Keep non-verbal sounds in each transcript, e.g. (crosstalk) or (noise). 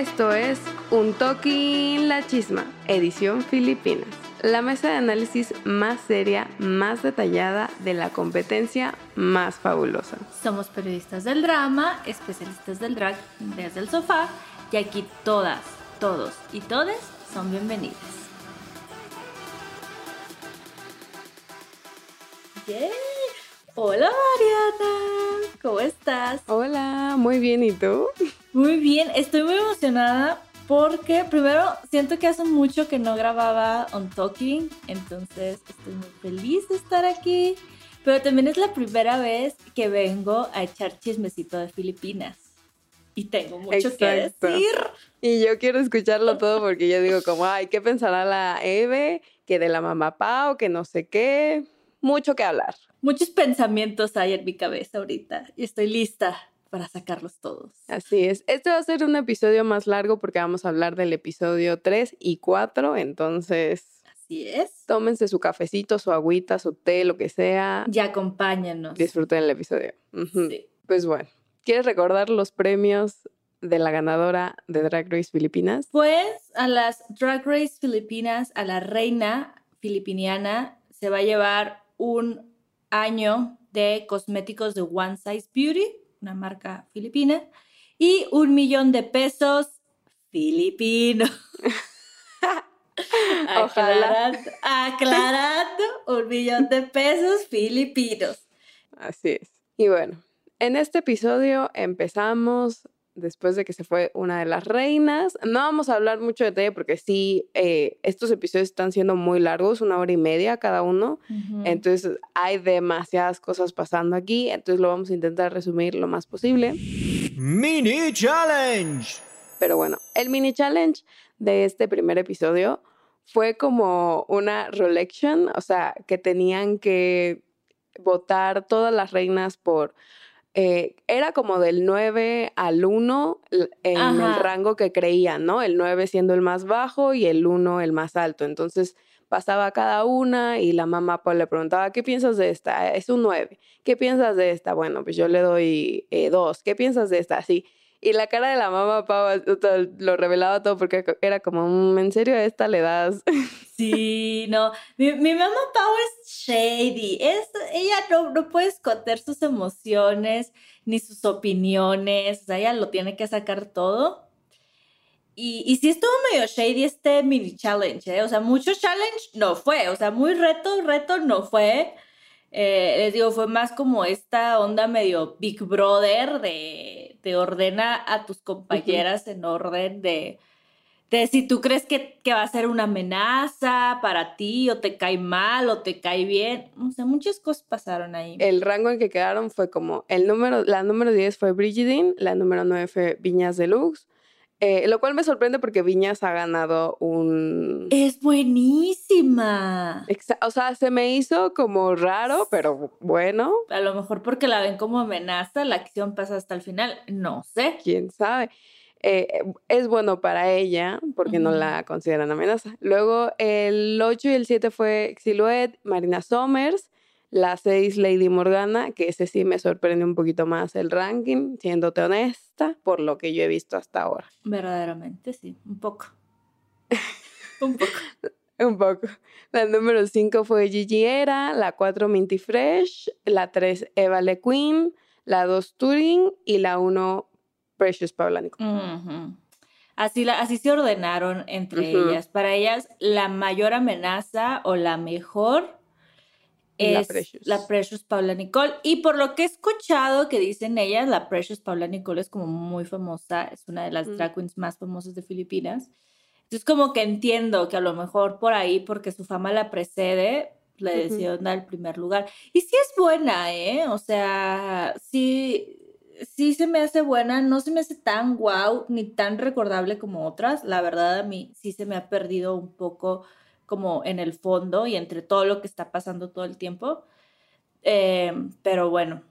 Esto es Un Toquín La Chisma, edición Filipinas. La mesa de análisis más seria, más detallada de la competencia más fabulosa. Somos periodistas del drama, especialistas del drag desde el sofá y aquí todas, todos y todes son bienvenidas. ¡Yay! Hola Mariana, ¿cómo estás? Hola, muy bien, ¿y tú? Muy bien, estoy muy emocionada porque primero siento que hace mucho que no grababa On Talking, entonces estoy muy feliz de estar aquí, pero también es la primera vez que vengo a echar chismecito de Filipinas y tengo mucho que Exacto. decir. Y yo quiero escucharlo todo porque yo digo como, ay, ¿qué pensará la Eve? Que de la mamá Pau, que no sé qué. Mucho que hablar. Muchos pensamientos hay en mi cabeza ahorita y estoy lista para sacarlos todos. Así es. Este va a ser un episodio más largo porque vamos a hablar del episodio 3 y 4, entonces Así es. tómense su cafecito, su agüita, su té, lo que sea. Y acompáñanos. Disfruten el episodio. Sí. Pues bueno, ¿quieres recordar los premios de la ganadora de Drag Race Filipinas? Pues a las Drag Race Filipinas, a la reina filipiniana, se va a llevar un año de cosméticos de One Size Beauty, una marca filipina, y un millón de pesos filipinos. (laughs) Aclarando, aclarando, un millón de pesos filipinos. Así es. Y bueno, en este episodio empezamos después de que se fue una de las reinas. No vamos a hablar mucho de detalle porque sí, eh, estos episodios están siendo muy largos, una hora y media cada uno. Entonces hay demasiadas cosas pasando aquí, entonces lo vamos a intentar resumir lo más posible. Mini Challenge. Pero bueno, el mini challenge de este primer episodio fue como una reelection, o sea, que tenían que votar todas las reinas por... eh, era como del 9 al 1 l- en Ajá. el rango que creían, ¿no? El 9 siendo el más bajo y el 1 el más alto. Entonces pasaba cada una y la mamá pues, le preguntaba, ¿qué piensas de esta? Es un 9. ¿Qué piensas de esta? Bueno, pues yo le doy 2. ¿Qué piensas de esta? Así. Y la cara de la mamá Pau lo revelaba todo porque era como, "Mm, ¿en serio esta le das? (laughs) Sí, no. Mi, mi mamá Pau es shady. Es, ella no, no puede esconder sus emociones ni sus opiniones. O sea, ella lo tiene que sacar todo. Y, y sí estuvo medio shady este mini challenge, ¿eh? O sea, mucho challenge no fue. O sea, muy reto, reto no fue. Eh, les digo, fue más como esta onda medio Big Brother de, de ordena a tus compañeras en orden de, de si tú crees que, que va a ser una amenaza para ti o te cae mal o te cae bien. O sea, muchas cosas pasaron ahí. El rango en que quedaron fue como, el número, la número 10 fue Brigidine, la número 9 fue Viñas Deluxe, eh, lo cual me sorprende porque Viñas ha ganado un... Es buenísima. Exa- O sea, se me hizo como raro, pero bueno, A lo mejor porque la ven como amenaza, la acción pasa hasta el final. No sé. quién sabe. Eh, es bueno para ella porque no la consideran amenaza. Luego el 8 y el 7 fue Silhouette, Marina Somers. La 6, Lady Morgana, que ese sí me sorprende un poquito más el ranking, siéndote honesta, por lo que yo he visto hasta ahora. Verdaderamente, sí, un poco. (laughs) un poco. (laughs) un poco. La número 5 fue Gigi Era, la 4 Minty Fresh, la 3 Eva Le Queen, la 2 Turing y la 1 Precious Paula Nicole. Así, la, así se ordenaron entre ellas. Para ellas, la mayor amenaza o la mejor es la Precious. Paula Nicole. Y por lo que he escuchado que dicen ellas, la Precious Paula Nicole es como muy famosa, es una de las drag queens más famosas de Filipinas. Entonces como que entiendo que a lo mejor por ahí, porque su fama la precede, le decidieron dar el primer lugar. Y sí es buena, ¿eh? O sea, sí, sí se me hace buena, no se me hace tan guau ni tan recordable como otras. La verdad a mí sí se me ha perdido un poco como en el fondo y entre todo lo que está pasando todo el tiempo. Em, pero bueno,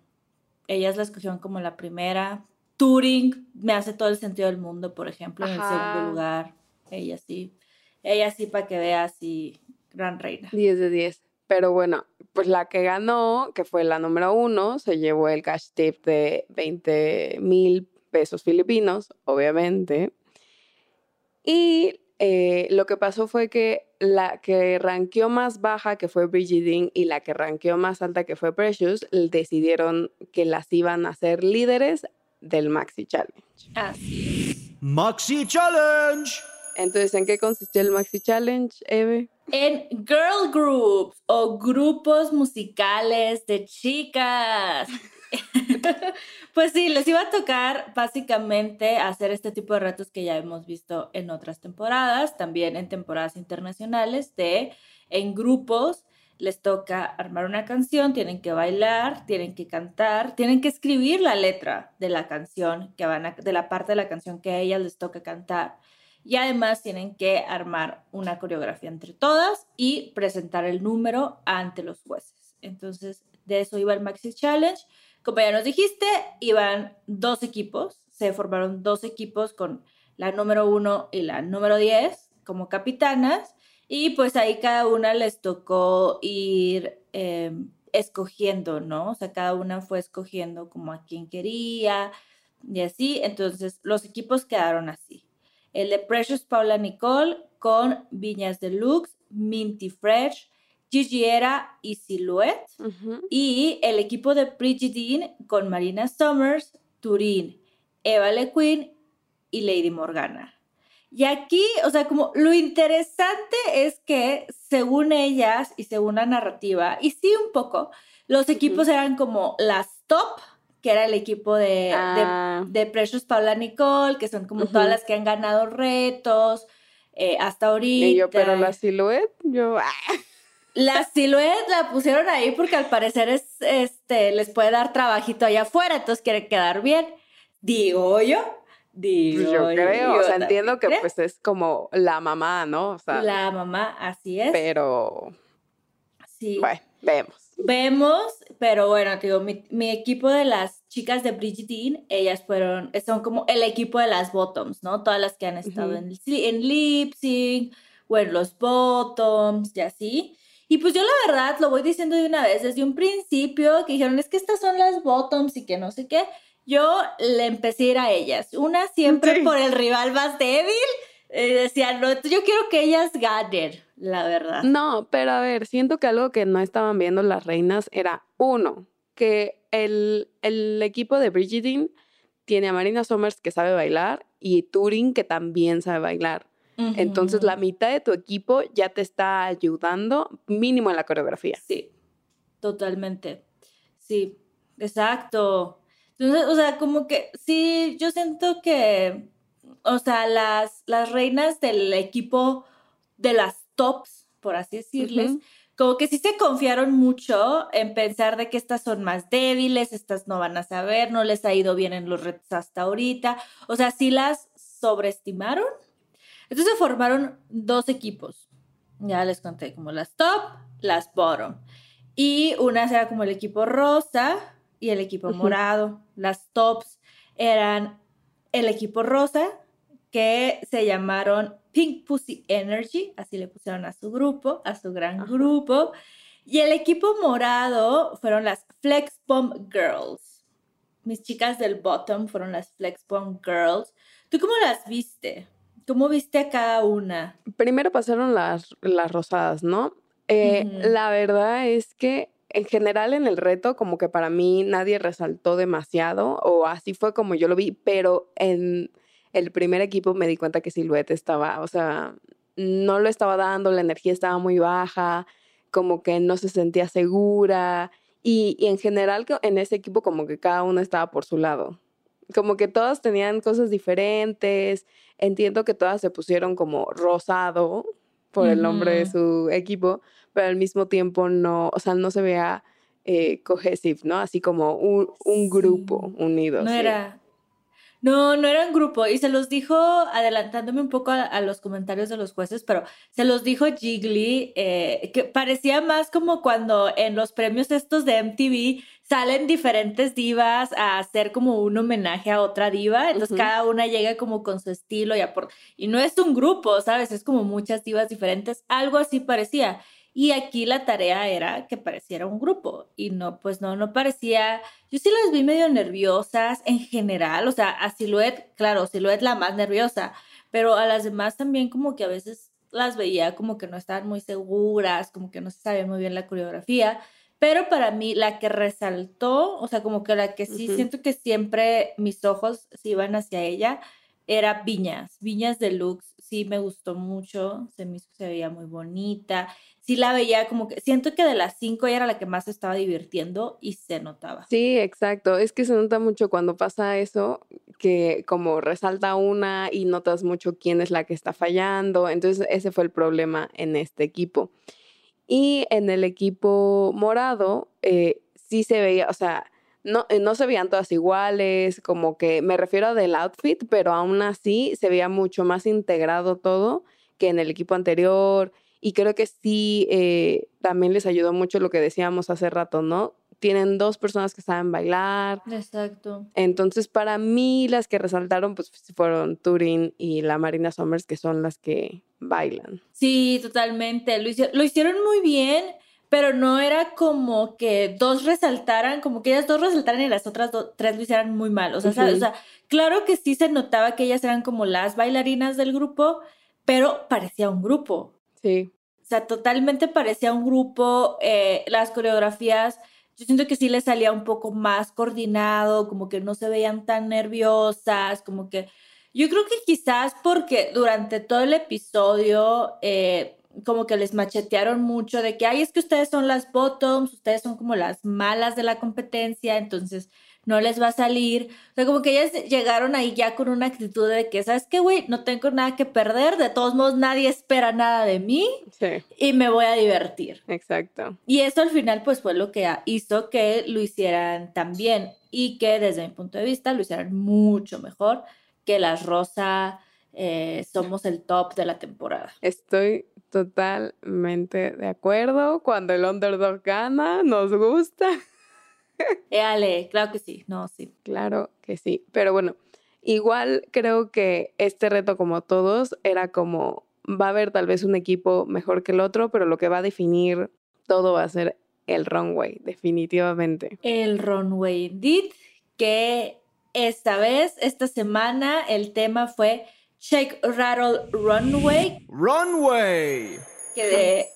ellas la escogieron como la primera. Turing me hace todo el sentido del mundo, por ejemplo, en el segundo lugar. Ella sí. Ella sí, para que veas, sí, gran reina. 10 de 10. Pero bueno, pues la que ganó, que fue la número uno, se llevó el cash tip de 20 mil pesos filipinos, obviamente. Y eh, lo que pasó fue que la que ranqueó más baja, que fue Bridget y la que ranqueó más alta, que fue Precious, decidieron que las iban a ser líderes del Maxi Challenge. Así Maxi Challenge. Entonces, ¿en qué consistió el Maxi Challenge, Eve? En girl groups o grupos musicales de chicas. (laughs) pues sí, les iba a tocar básicamente hacer este tipo de retos que ya hemos visto en otras temporadas, también en temporadas internacionales, de en grupos les toca armar una canción, tienen que bailar, tienen que cantar, tienen que escribir la letra de la canción que van a, de la parte de la canción que a ellas les toca cantar. Y además tienen que armar una coreografía entre todas y presentar el número ante los jueces. Entonces, de eso iba el Maxi Challenge. Como ya nos dijiste, iban dos equipos, se formaron dos equipos con la número uno y la número diez como capitanas, y pues ahí cada una les tocó ir em, escogiendo, ¿no? O sea, cada una fue escogiendo como a quien quería y así. Entonces, los equipos quedaron así. El de Precious Paula Nicole con Viñas Deluxe, Minty Fresh, Gigi Era y Silhouette. Y el equipo de Dean con Marina Summers, Turín, Eva Le Queen y Lady Morgana. Y aquí, o sea, como lo interesante es que según ellas y según la narrativa, y sí un poco, los equipos eran como las top, que era el equipo de, de, Ah. Precious Paula Nicole, que son como todas las que han ganado retos eh, hasta ahorita. Y yo, pero la silhouette, yo... La silhouette la pusieron ahí porque al parecer es, este, les puede dar trabajito allá afuera, entonces quiere quedar bien. Digo yo, digo Pues yo creo, o sea, también entiendo que creo. pues es como la mamá, ¿no? O sea, La mamá, así es. pero sí. bueno, vemos. Vemos, pero bueno, digo, mi, mi equipo de las chicas de Dean, ellas fueron, son como el equipo de las bottoms, ¿no? Todas las que han estado en, en lip sync o en los bottoms y así. Y pues yo la verdad lo voy diciendo de una vez, desde un principio que dijeron, es que estas son las bottoms y que no sé qué, yo le empecé a ir a ellas. Una siempre Sí. por el rival más débil, eh, decía, no, yo quiero que ellas ganen, la verdad. No, pero a ver, siento que algo que no estaban viendo las reinas era uno, que el, el equipo de Brigidine tiene a Marina Somers que sabe bailar y Turing que también sabe bailar. Entonces la mitad de tu equipo ya te está ayudando mínimo en la coreografía. Sí, totalmente. Sí, exacto. Entonces, o sea, como que sí, yo siento que, o sea, las, las reinas del equipo de las tops, por así decirles, como que sí se confiaron mucho en pensar de que estas son más débiles, estas no van a saber, no les ha ido bien en los retos hasta ahorita. O sea, sí las sobreestimaron. Entonces se formaron dos equipos. Ya les conté, como las top, las bottom. Y unas era como el equipo rosa y el equipo morado. Las tops eran el equipo rosa, que se llamaron Pink Pussy Energy, así le pusieron a su grupo, a su gran grupo. Y el equipo morado fueron las Flex Bomb Girls. Mis chicas del bottom fueron las Flex Bomb Girls. ¿Tú cómo las viste? ¿Cómo viste a cada una? Primero pasaron las, las rosadas, ¿no? Eh, la verdad es que en general en el reto como que para mí nadie resaltó demasiado o así fue como yo lo vi, pero en el primer equipo me di cuenta que Silhouette estaba, o sea, no lo estaba dando, la energía estaba muy baja, como que no se sentía segura y, y en general en ese equipo como que cada uno estaba por su lado, como que todas tenían cosas diferentes, entiendo que todas se pusieron como rosado por el nombre de su equipo, pero al mismo tiempo no, o sea, no se vea eh, cohesive, ¿no? Así como un, un grupo unido. No era, no, no era un grupo. Y se los dijo, adelantándome un poco a, los comentarios de los jueces, pero se los dijo Jiggly, eh, que parecía más como cuando en los premios estos de MTV salen diferentes divas a hacer como un homenaje a otra diva. Entonces cada una llega como con su estilo y aporta. Y no es un grupo, ¿sabes? Es como muchas divas diferentes. Algo así parecía. Y aquí la tarea era que pareciera un grupo y no, pues no, no parecía, yo sí las vi medio nerviosas en general, o sea, a Silhouette, claro, Silhouette la más nerviosa, pero a las demás también como que a veces las veía como que no estaban muy seguras, como que no se sabía muy bien la coreografía, pero para mí la que resaltó, o sea, como que la que sí siento que siempre mis ojos se iban hacia ella, era Viñas, Viñas Deluxe, sí me gustó mucho, se me hizo se veía muy bonita sí la veía como que siento que de las cinco ella era la que más estaba divirtiendo y se notaba. Sí, exacto. Es que se nota mucho cuando pasa eso, que como resalta una y notas mucho quién es la que está fallando. Entonces ese fue el problema en este equipo. Y en el equipo morado, eh, sí se veía, o sea, no, eh, no se veían todas iguales, como que me refiero del outfit, pero aún así se veía mucho más integrado todo que en el equipo anterior y creo que sí, eh, también les ayudó mucho lo que decíamos hace rato, ¿no? Tienen dos personas que saben bailar. Exacto. Entonces, para mí, las que resaltaron, pues fueron Turin y la Marina Summers, que son las que bailan. Sí, totalmente. Lo, hicieron, lo hicieron muy bien, pero no era como que dos resaltaran, como que ellas dos resaltaran y las otras tres lo hicieran muy mal. O sea, o sea, claro que sí se notaba que ellas eran como las bailarinas del grupo, pero parecía un grupo. Sí. O sea, totalmente parecía un grupo, eh, las coreografías, yo siento que sí les salía un poco más coordinado, como que no se veían tan nerviosas, como que yo creo que quizás porque durante todo el episodio eh, como que les machetearon mucho de que, ay, es que ustedes son las bottoms, ustedes son como las malas de la competencia, entonces no les va a salir. O sea, como que ellas llegaron ahí ya con una actitud de que, ¿sabes qué, güey? No tengo nada que perder, de todos modos nadie espera nada de mí y me voy a divertir. Exacto. Y eso al final pues fue lo que hizo que lo hicieran tan bien y que desde mi punto de vista lo hicieran mucho mejor que las Rosa eh, somos el top de la temporada. Estoy totalmente de acuerdo. Cuando el underdog gana, nos gusta. (laughs) Éale, claro que sí, no, sí. Claro que sí, pero bueno, igual creo que este reto como todos era como, va a haber tal vez un equipo mejor que el otro, pero lo que va a definir todo va a ser el runway, definitivamente. El runway, indeed, que esta vez, esta semana, el tema fue Shake Rattle Runway. Runway. Que de,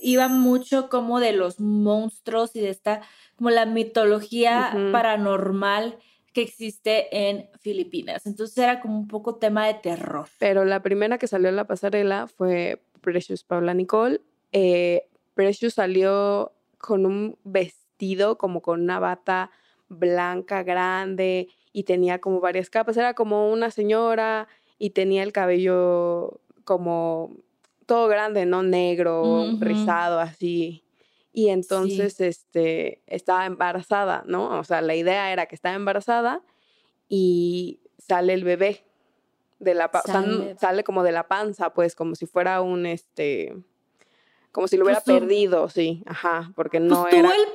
iba mucho como de los monstruos y de esta como la mitología paranormal que existe en Filipinas. Entonces era como un poco tema de terror. Pero la primera que salió en la pasarela fue Precious Paula Nicole. Eh, Precious salió con un vestido como con una bata blanca grande y tenía como varias capas. Era como una señora y tenía el cabello como todo grande, ¿no? Negro, rizado, así. Y entonces este, estaba embarazada, ¿no? O sea, la idea era que estaba embarazada y sale el bebé de la sale. sale como de la panza, pues como si fuera un este como si lo hubiera perdido, sí, ajá, porque no pues era tuvo el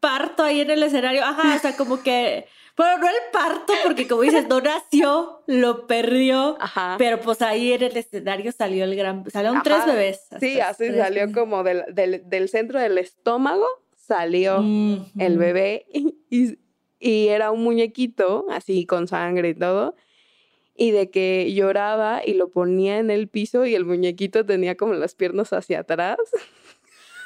parto ahí en el escenario, ajá, o sea, como que Bueno, no el parto, porque como dices, no nació, lo perdió. Ajá. Pero pues ahí en el escenario salió el gran. Salieron tres Ajá. bebés. Sí, así tres salió bebés. como del, del, del centro del estómago, salió el bebé y, y era un muñequito, así con sangre y todo. Y de que lloraba y lo ponía en el piso y el muñequito tenía como las piernas hacia atrás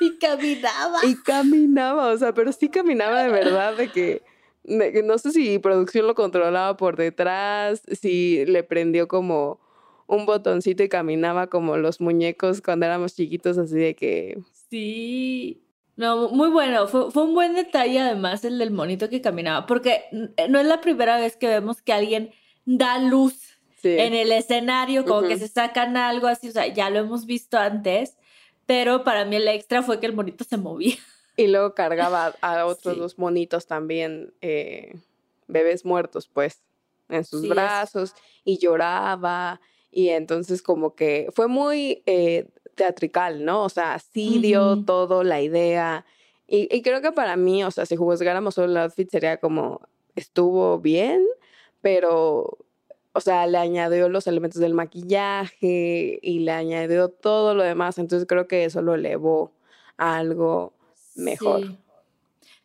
Y caminaba. y caminaba, o sea, pero sí caminaba de verdad, de que no sé si producción lo controlaba por detrás, si le prendió como un botoncito y caminaba como los muñecos cuando éramos chiquitos, así de que Sí. No, muy bueno. Fue, fue un buen detalle además el del monito que caminaba. Porque n- no es la primera vez que vemos que alguien da luz sí. en el escenario, como que se sacan algo así. O sea, ya lo hemos visto antes. Pero para mí el extra fue que el monito se movía. Y luego cargaba a otros Sí. dos monitos también, eh, bebés muertos, pues, en sus Sí, es- brazos y lloraba. Y entonces como que fue muy eh, teatrical, ¿no? O sea, sí dio Ujú. todo la idea. Y, y creo que para mí, o sea, si juzgáramos solo el outfit sería como, estuvo bien, pero, o sea, le añadió los elementos del maquillaje y le añadió todo lo demás. Entonces creo que eso lo elevó a algo mejor. Sí.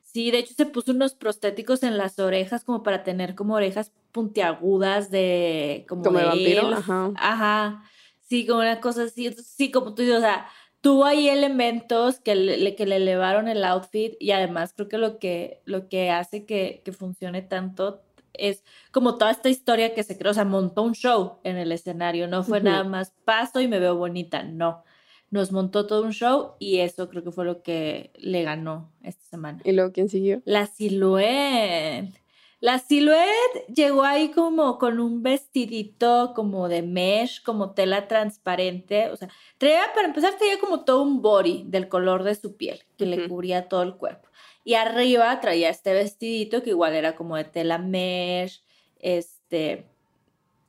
Sí, de hecho se puso unos prostéticos en las orejas como para tener como orejas puntiagudas de como, Como de vampiro, ajá. Ajá. Sí, como una cosa así. Sí, como tú dices, o sea, tuvo ahí elementos que le, que le elevaron el outfit y además creo que lo que, lo que hace que, que funcione tanto es como toda esta historia que se creó, o sea, montó un show en el escenario, no fue nada más paso y me veo bonita, no. Nos montó todo un show y eso creo que fue lo que le ganó esta semana. ¿Y luego quién siguió? La silhouette. La silhouette llegó ahí como con un vestidito como de mesh, como tela transparente. O sea, traía, para empezar, traía como todo un body del color de su piel, que le cubría todo el cuerpo. Y arriba traía este vestidito que igual era como de tela mesh, este,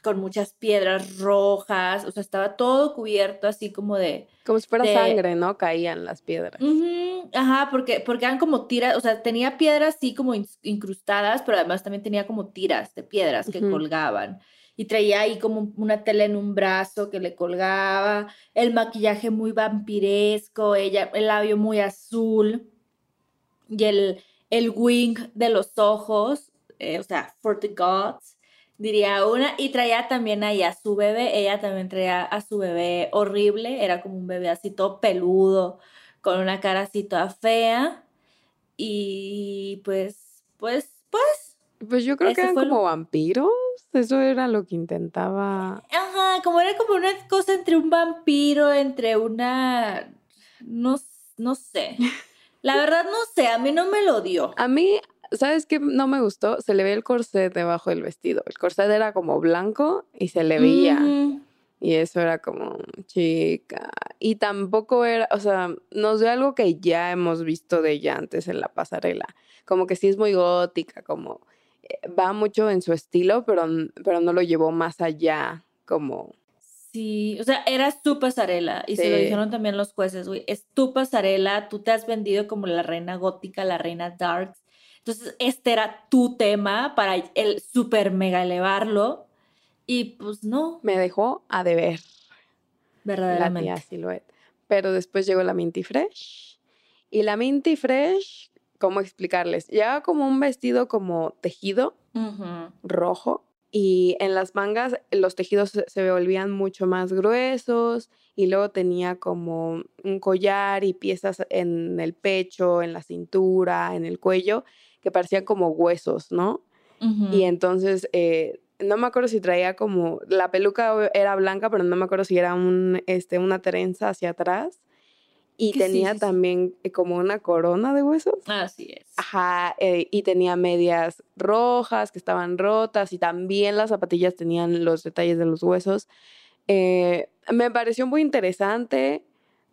con muchas piedras rojas. O sea, estaba todo cubierto así como de, Como si fuera de- sangre, ¿no? Caían las piedras. Ujú, ajá, porque, porque eran como tiras, o sea, tenía piedras así como incrustadas, pero además también tenía como tiras de piedras que colgaban. Y traía ahí como una tela en un brazo que le colgaba, el maquillaje muy vampiresco, ella, el labio muy azul y el, el wing de los ojos, eh, o sea, for the gods, diría una, y traía también ahí a su bebé, ella también traía a su bebé horrible, era como un bebé así todo peludo, con una cara así toda fea, y pues, pues, pues, Pues yo creo que eran lo- como vampiros. Eso era lo que intentaba. ajá, como era como una cosa entre un vampiro, entre una, no, no sé, la verdad no sé, a mí no me lo dio. (laughs) A mí, ¿sabes qué no me gustó? Se le veía el corset debajo del vestido. El corset era como blanco y se le veía. Ujú. Y eso era como, chica. Y tampoco era, o sea, nos dio algo que ya hemos visto de ella antes en la pasarela. Como que sí es muy gótica, como eh, va mucho en su estilo, pero, pero no lo llevó más allá, como... Sí, o sea, era su pasarela y se lo dijeron también los jueces, güey, es tu pasarela, tú te has vendido como la reina gótica, la reina darks. Entonces, este era tu tema para el super mega elevarlo y pues no, Me dejó a deber la verdaderamente. tía Silhouette. Pero después llegó la Minty Fresh. Y la Minty Fresh, ¿cómo explicarles? Llevaba como un vestido como tejido Ujú. rojo y en las mangas los tejidos se volvían mucho más gruesos y luego tenía como un collar y piezas en el pecho, en la cintura, en el cuello que parecían como huesos, ¿no? Y entonces, eh, no me acuerdo si traía como, la peluca era blanca, pero no me acuerdo si era un, este, una trenza hacia atrás. Y tenía sí, sí. también eh, como una corona de huesos. Así es. Ajá, eh, y tenía medias rojas que estaban rotas y también las zapatillas tenían los detalles de los huesos. Eh, me pareció muy interesante.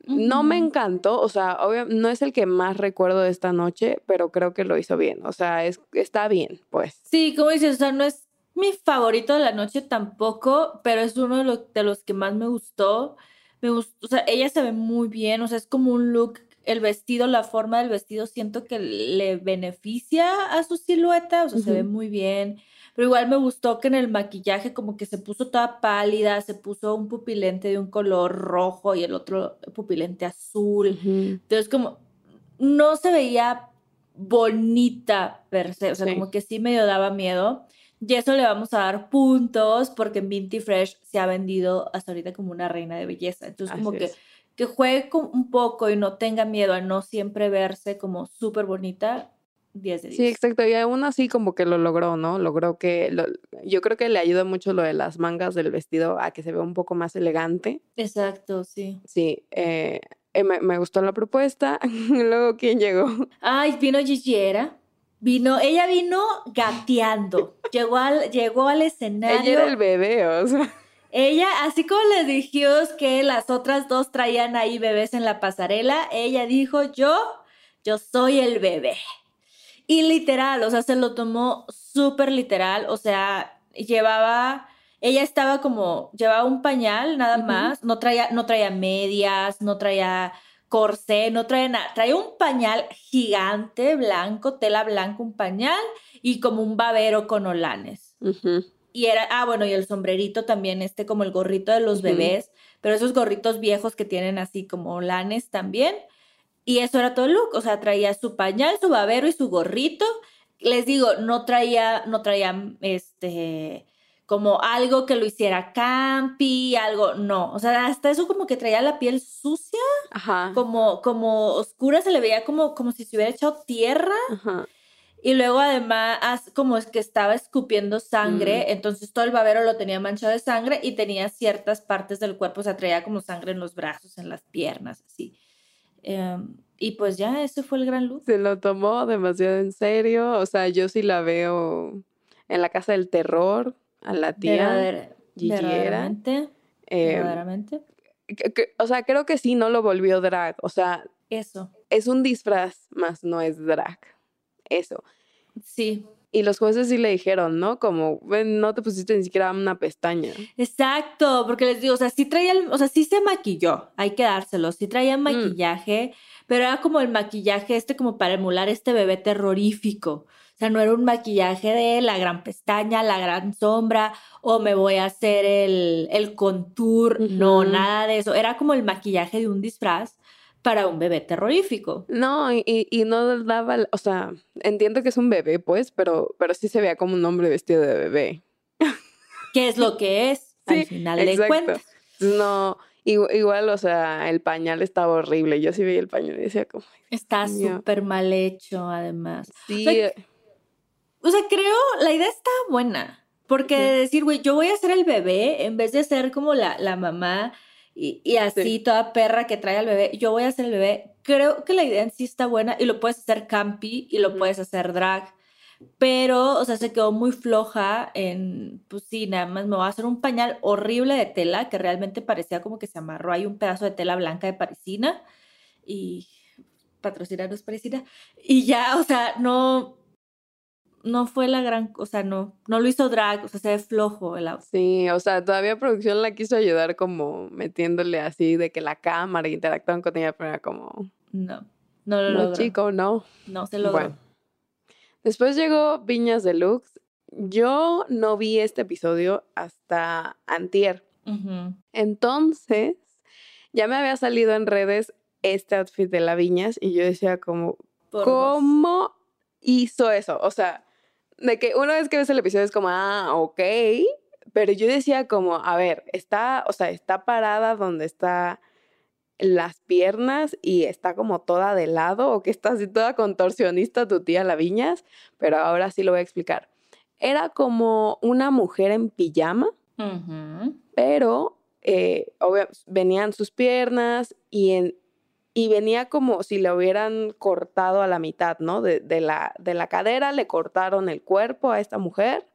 No me encantó, o sea, obvio, no es el que más recuerdo de esta noche, pero creo que lo hizo bien. O sea, es, está bien, pues. Sí, como dices, o sea, no es mi favorito de la noche tampoco, pero es uno de, lo- de los que más me gustó. Me gustó, o sea, ella se ve muy bien, o sea, es como un look el vestido, la forma del vestido, siento que le beneficia a su silueta, o sea, se ve muy bien. Pero igual me gustó que en el maquillaje como que se puso toda pálida, se puso un pupilente de un color rojo y el otro pupilente azul. Ujú. Entonces como no se veía bonita per se, o sea, Sí. como que sí medio daba miedo. Y eso le vamos a dar puntos porque Minty Fresh se ha vendido hasta ahorita como una reina de belleza. Entonces como Así que, es. que juegue con un poco y no tenga miedo a no siempre verse como súper bonita, 10 de 10. Sí, exacto. Y aún así como que lo logró, ¿no? Logró que... lo- yo creo que le ayuda mucho lo de las mangas del vestido a que se vea un poco más elegante. Exacto, sí. Sí, eh, eh, me, me gustó la propuesta. (laughs) Luego, ¿quién llegó? Ay, vino Gigiera. Vino, ella vino gateando. (laughs) Llegó al, llegó al escenario. Ella era el bebé, o sea. Ella, así como les dijimos que las otras dos traían ahí bebés en la pasarela, ella dijo, yo, yo soy el bebé. Y literal, o sea, se lo tomó súper literal, o sea, llevaba, ella estaba como, llevaba un pañal nada más, no traía, no traía medias, no traía corsé, no traía nada, traía un pañal gigante, blanco, tela blanca, un pañal y como un babero con olanes. Y era, ah, bueno, y el sombrerito también, este como el gorrito de los bebés, pero esos gorritos viejos que tienen así como lanes también. Y eso era todo el look, o sea, traía su pañal, su babero y su gorrito. Les digo, no traía, no traía, este, como algo que lo hiciera campi, algo, no. O sea, hasta eso como que traía la piel sucia, Ajá. como, como oscura, se le veía como, como si se hubiera echado tierra. Ajá. Y luego además, como es que estaba escupiendo sangre, entonces todo el babero lo tenía manchado de sangre y tenía ciertas partes del cuerpo, o sea, traía como sangre en los brazos, en las piernas, así. Em, y pues ya, ese fue el gran look. Se lo tomó demasiado en serio. O sea, yo sí la veo en la casa del terror, a la tía. Verdader- verdaderamente, eh, verdaderamente. que- que- o sea, creo que sí, no lo volvió drag. O sea, Eso, es un disfraz, más no es drag. Eso. sí. Y los jueces sí le dijeron, ¿no? Como, "Ven, no te pusiste ni siquiera una pestaña. Exacto, porque les digo, o sea, sí traía, el- o sea, sí se maquilló, hay que dárselo, sí traía maquillaje, pero era como el maquillaje este como para emular este bebé terrorífico. O sea, no era un maquillaje de la gran pestaña, la gran sombra, o me voy a hacer el, el contour, no, Ujú. nada de eso. Era como el maquillaje de un disfraz para un bebé terrorífico. No, y, y- no daba, o sea, entiendo que es un bebé, pues, pero, pero sí se veía como un hombre vestido de bebé. ¿Qué es lo que es? Al final de exacto. cuentas. No, igu- igual, o sea, el pañal estaba horrible. Yo sí veía el pañal y decía como, Está súper mal hecho, además. sí, sea, eh, O sea, creo, la idea está buena. Porque decir, güey, yo voy a ser el bebé en vez de ser como la, la mamá y, y así Sí. toda perra que trae al bebé, yo voy a ser el bebé. Creo que la idea en sí está buena y lo puedes hacer campi y lo puedes hacer drag. Pero, o sea, se quedó muy floja en, pues sí, nada más me voy a hacer un pañal horrible de tela que realmente parecía como que se amarró ahí un pedazo de tela blanca de parisina y patrocinaros parisina y ya, o sea, no, no fue la gran, o sea, no, no lo hizo drag, o sea, se ve flojo el outfit. sí, o sea, todavía producción la quiso ayudar como metiéndole así de que la cámara interactuaban con ella, pero era como, No, no lo no, logró. chico, no. No se logró. Bueno. Después llegó Viñas Deluxe. Yo no vi este episodio hasta antier. Entonces, ya me había salido en redes este outfit de la Viñas y yo decía como, Por. ¿cómo hizo eso? O sea, de que una vez que ves el episodio es como, ah, ok, pero yo decía como, a ver, está, o sea, está parada donde está las piernas y está como toda de lado o que está así toda contorsionista tu tía la Viñas, pero ahora sí lo voy a explicar. Era como una mujer en pijama, pero eh, venían sus piernas y, en, y venía como si le hubieran cortado a la mitad, ¿no? De, de la, de la cadera le cortaron el cuerpo a esta mujer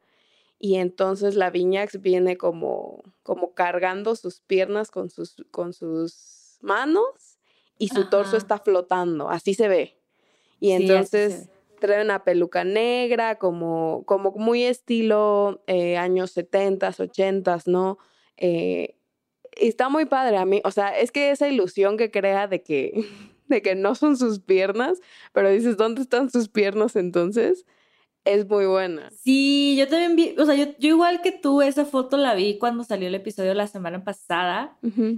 y entonces la Viñax viene como, como cargando sus piernas con sus, con sus manos y su torso está flotando, así se ve. Y entonces trae una peluca negra, como, como muy estilo eh, años 70, 80, ¿no? Eh, está muy padre a mí, o sea, es que esa ilusión que crea de que, (laughs) de que no son sus piernas, pero dices, ¿dónde están sus piernas entonces? Es muy buena. Sí, yo también vi, o sea, yo, yo igual que tú, esa foto la vi cuando salió el episodio la semana pasada,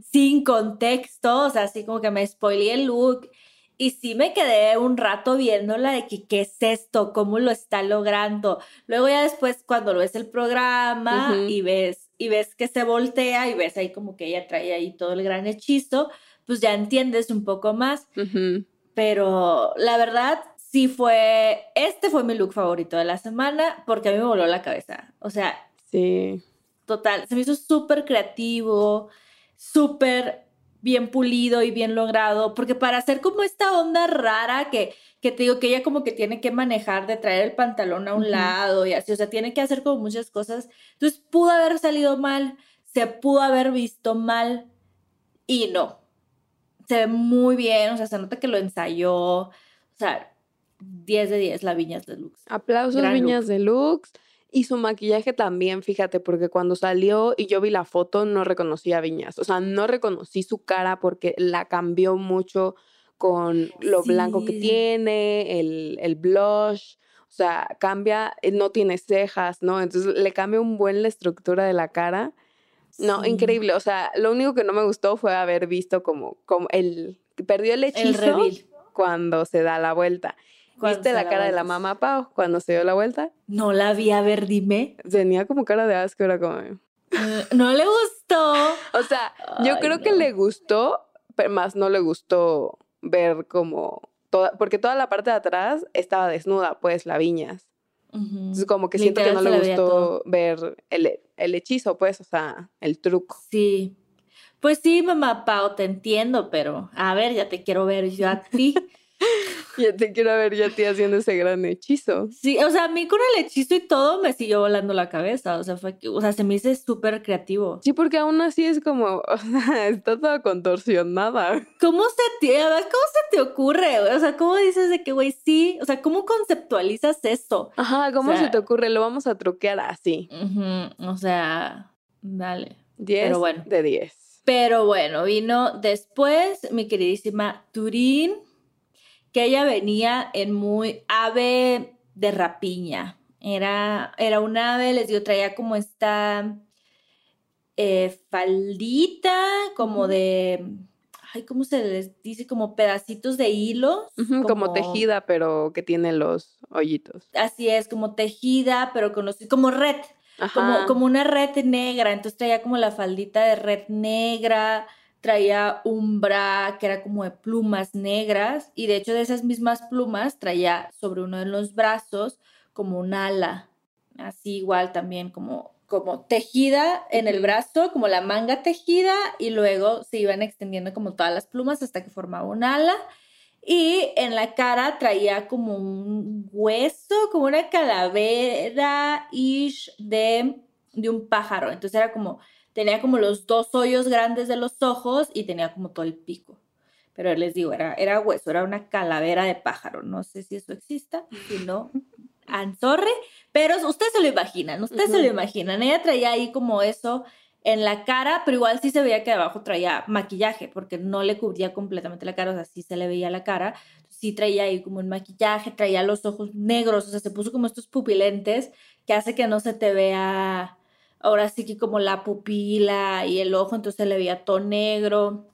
sin contexto, o sea, así como que me spoileé el look. Y sí me quedé un rato viéndola de que qué es esto, cómo lo está logrando. Luego ya después cuando lo ves el programa y ves y ves que se voltea y ves ahí como que ella trae ahí todo el gran hechizo, pues ya entiendes un poco más. Pero la verdad sí fue, este fue mi look favorito de la semana porque a mí me voló la cabeza. O sea, Sí. total, se me hizo súper creativo, súper bien pulido y bien logrado, porque para hacer como esta onda rara que, que te digo que ella como que tiene que manejar de traer el pantalón a un lado y así, o sea, tiene que hacer como muchas cosas. Entonces pudo haber salido mal, se pudo haber visto mal y no. Se ve muy bien, o sea, se nota que lo ensayó, o sea, 10 de 10 la Viñas de Lux. Aplausos, Gran Viñas Deluxe. Y su maquillaje también, fíjate, porque cuando salió y yo vi la foto, no reconocí a Viñas. O sea, no reconocí su cara porque la cambió mucho con lo blanco que tiene, el, el blush. O sea, cambia, eh, no tiene cejas, ¿no? Entonces le cambia un buen la estructura de la cara. No, Sí. increíble. O sea, lo único que no me gustó fue haber visto como, como el... Perdió el El hechizo reveal. cuando se da la vuelta. Cuando ¿Viste la cara de la mamá Pau cuando se dio la vuelta? No la vi, a ver, dime. Tenía como cara de asco, era como... Mm, No le gustó. O sea, yo creo que le gustó, pero más no le gustó ver como... Toda, porque toda la parte de atrás estaba desnuda, pues, la viñas. Entonces, como que siento que no le gustó ver el, el hechizo, pues, o sea, el truco. Sí. Pues sí, mamá Pau, te entiendo, pero a ver, ya te quiero ver yo a ti. (laughs) (laughs) Ya te quiero ver ya a ti haciendo ese gran hechizo. Sí, o sea, a mí con el hechizo y todo me siguió volando la cabeza. O sea, fue que, o sea, se me hizo súper creativo. Sí, porque aún así es como, (laughs) o sea, está toda contorsionada. ¿Cómo se te, cómo se te ocurre? O sea, ¿cómo dices de que, güey, sí? O sea, ¿cómo conceptualizas eso? Ajá, ¿cómo O sea- se te ocurre? Lo vamos a truquear así. Ujú, O sea, dale. 10 Pero bueno. de 10. Pero bueno, vino después mi queridísima Turín, que ella venía en muy ave de rapiña. Era, era un ave, les digo, traía como esta eh, faldita, como de, ay, ¿cómo se les dice? Como pedacitos de hilos. Como... tejida, pero que tiene los hoyitos. Así es, como tejida, pero con los, como red, como, como una red negra, entonces traía como la faldita de red negra, traía un bra que era como de plumas negras y de hecho de esas mismas plumas traía sobre uno de los brazos como un ala, así igual también como, como tejida en el brazo, como la manga tejida y luego se iban extendiendo como todas las plumas hasta que formaba un ala. Y en la cara traía como un hueso, como una calavera ish de, de un pájaro. Entonces era como, tenía como los dos hoyos grandes de los ojos y tenía como todo el pico. Pero les digo, era, era hueso, era una calavera de pájaro. No sé si eso exista, si no, (laughs) sorry. Pero ustedes se lo imaginan, ustedes se lo imaginan. Ella traía ahí como eso en la cara, pero igual sí se veía que abajo traía maquillaje, porque no le cubría completamente la cara, o sea, sí se le veía la cara. Sí traía ahí como un maquillaje, traía los ojos negros, o sea, se puso como estos pupilentes que hace que no se te vea ahora sí que como la pupila y el ojo, entonces le veía todo negro.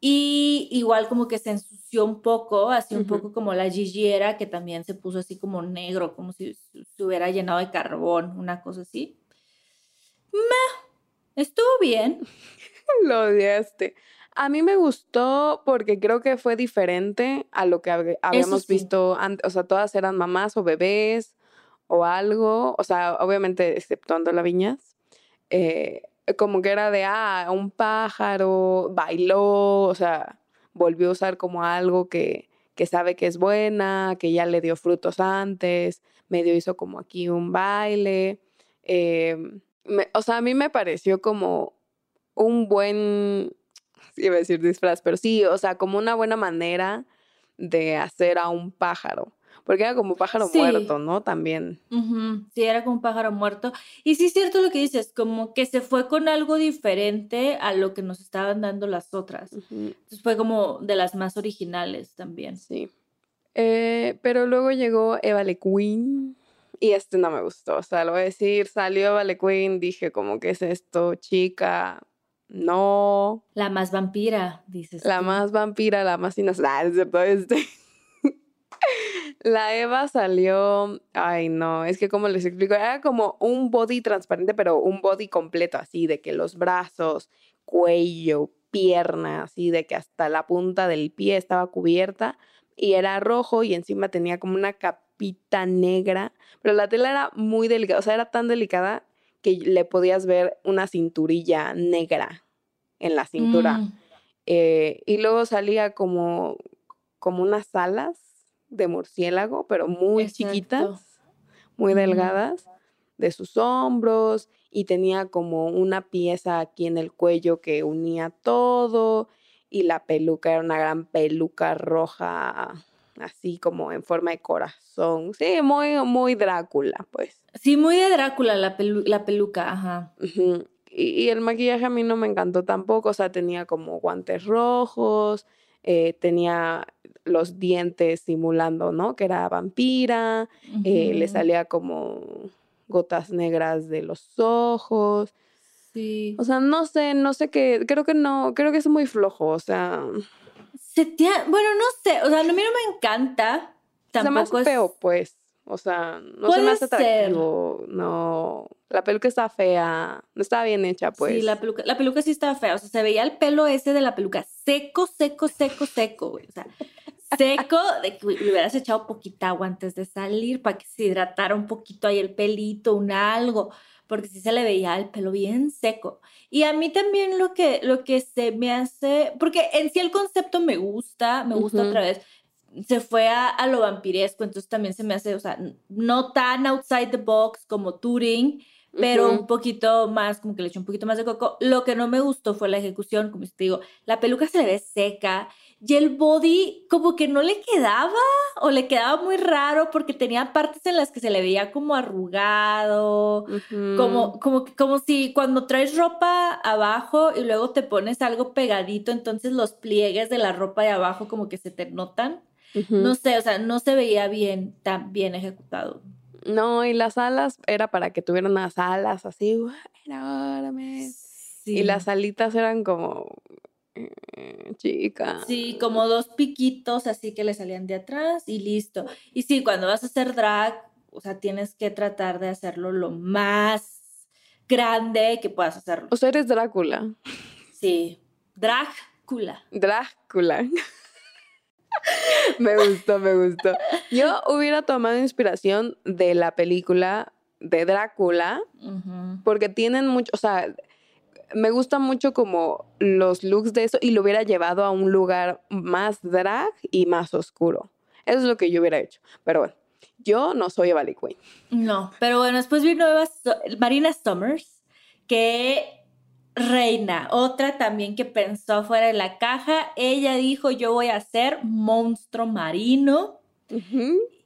Y igual como que se ensució un poco, así un poco como la Gigi era, que también se puso así como negro, como si se hubiera llenado de carbón, una cosa así. Meh, estuvo bien. (laughs) Lo odiaste. A mí me gustó porque creo que fue diferente a lo que hab- habíamos sí. visto antes. O sea, todas eran mamás o bebés o algo. O sea, obviamente exceptuando la viñas. eh, como que era de, ah, un pájaro, bailó, o sea, volvió a usar como algo que, que sabe que es buena, que ya le dio frutos antes, medio hizo como aquí un baile. em, o sea, a mí me pareció como un buen, (laughs) iba a decir disfraz, pero sí, o sea, como una buena manera de hacer a un pájaro. Porque era como pájaro Sí. muerto, ¿no? También. Sí, era como un pájaro muerto. Y sí es cierto lo que dices, como que se fue con algo diferente a lo que nos estaban dando las otras. Entonces fue como de las más originales también. Sí. Eh, pero luego llegó Eva Le Queen y este no me gustó. O sea, lo voy a decir, salió Eva Le Queen, dije como, ¿qué es esto, chica? No. La más vampira, dices. La tú. más vampira, la más inocente. (laughs) Ah, es cierto, este. La Eva salió, ay no, es que como les explico, era como un body transparente, pero un body completo, así de que los brazos, cuello, pierna, así de que hasta la punta del pie estaba cubierta y era rojo y encima tenía como una capita negra, pero la tela era muy delicada, o sea, era tan delicada que le podías ver una cinturilla negra en la cintura. Mm, Eh, y luego salía como, como unas alas de murciélago, pero muy Exacto. chiquitas, muy delgadas, de sus hombros, y tenía como una pieza aquí en el cuello que unía todo, y la peluca era una gran peluca roja, así como en forma de corazón. Sí, muy, muy Drácula, pues. Sí, muy de Drácula la, pelu- la peluca, ajá. Y el maquillaje a mí no me encantó tampoco, o sea, tenía como guantes rojos, eh, tenía los dientes simulando, ¿no? Que era vampira, eh, le salía como gotas negras de los ojos, Sí. o sea, no sé, no sé qué, creo que no, creo que es muy flojo, o sea, Se te ha- Bueno, no sé, o sea, a mí no me encanta. se me hace Tampoco es... feo, pues, o sea, no se Puede me hace ser. atractivo, no, la peluca está fea, no está bien hecha, pues. Sí, la peluca, la peluca sí estaba fea. O sea, se veía el pelo ese de la peluca seco, seco, seco, seco, güey. O sea, seco, de que hubieras echado poquita agua antes de salir para que se hidratara un poquito ahí el pelito, un algo, porque sí se le veía el pelo bien seco. Y a mí también lo que, lo que se me hace, porque en sí el concepto me gusta, me gusta otra vez. Se fue a, a lo vampiresco, entonces también se me hace, o sea, no tan outside the box como Turing, pero un poquito más, como que le eché un poquito más de coco. Lo que no me gustó fue la ejecución, como te digo, la peluca se le ve seca y el body como que no le quedaba o le quedaba muy raro porque tenía partes en las que se le veía como arrugado, como, como, como si cuando traes ropa abajo y luego te pones algo pegadito, entonces los pliegues de la ropa de abajo como que se te notan. No sé, o sea, no se veía bien, tan bien ejecutado. No, y las alas era para que tuvieran unas alas así, "Guau, enormes. Sí. Y las alitas eran como, eh, chica. Sí, como dos piquitos así que le salían de atrás y listo. Y sí, cuando vas a hacer drag, o sea, tienes que tratar de hacerlo lo más grande que puedas hacerlo. O sea, eres Drácula. Sí, Drácula. Drácula. me gustó, me gustó. Yo hubiera tomado inspiración de la película de Drácula, porque tienen mucho, o sea, me gusta mucho como los looks de eso y lo hubiera llevado a un lugar más drag y más oscuro. Eso es lo que yo hubiera hecho. Pero bueno, yo no soy Eva Lee Queen. No, pero bueno, después vino So- Marina Summers, que reina, otra también que pensó fuera de la caja. Ella dijo, yo voy a ser monstruo marino.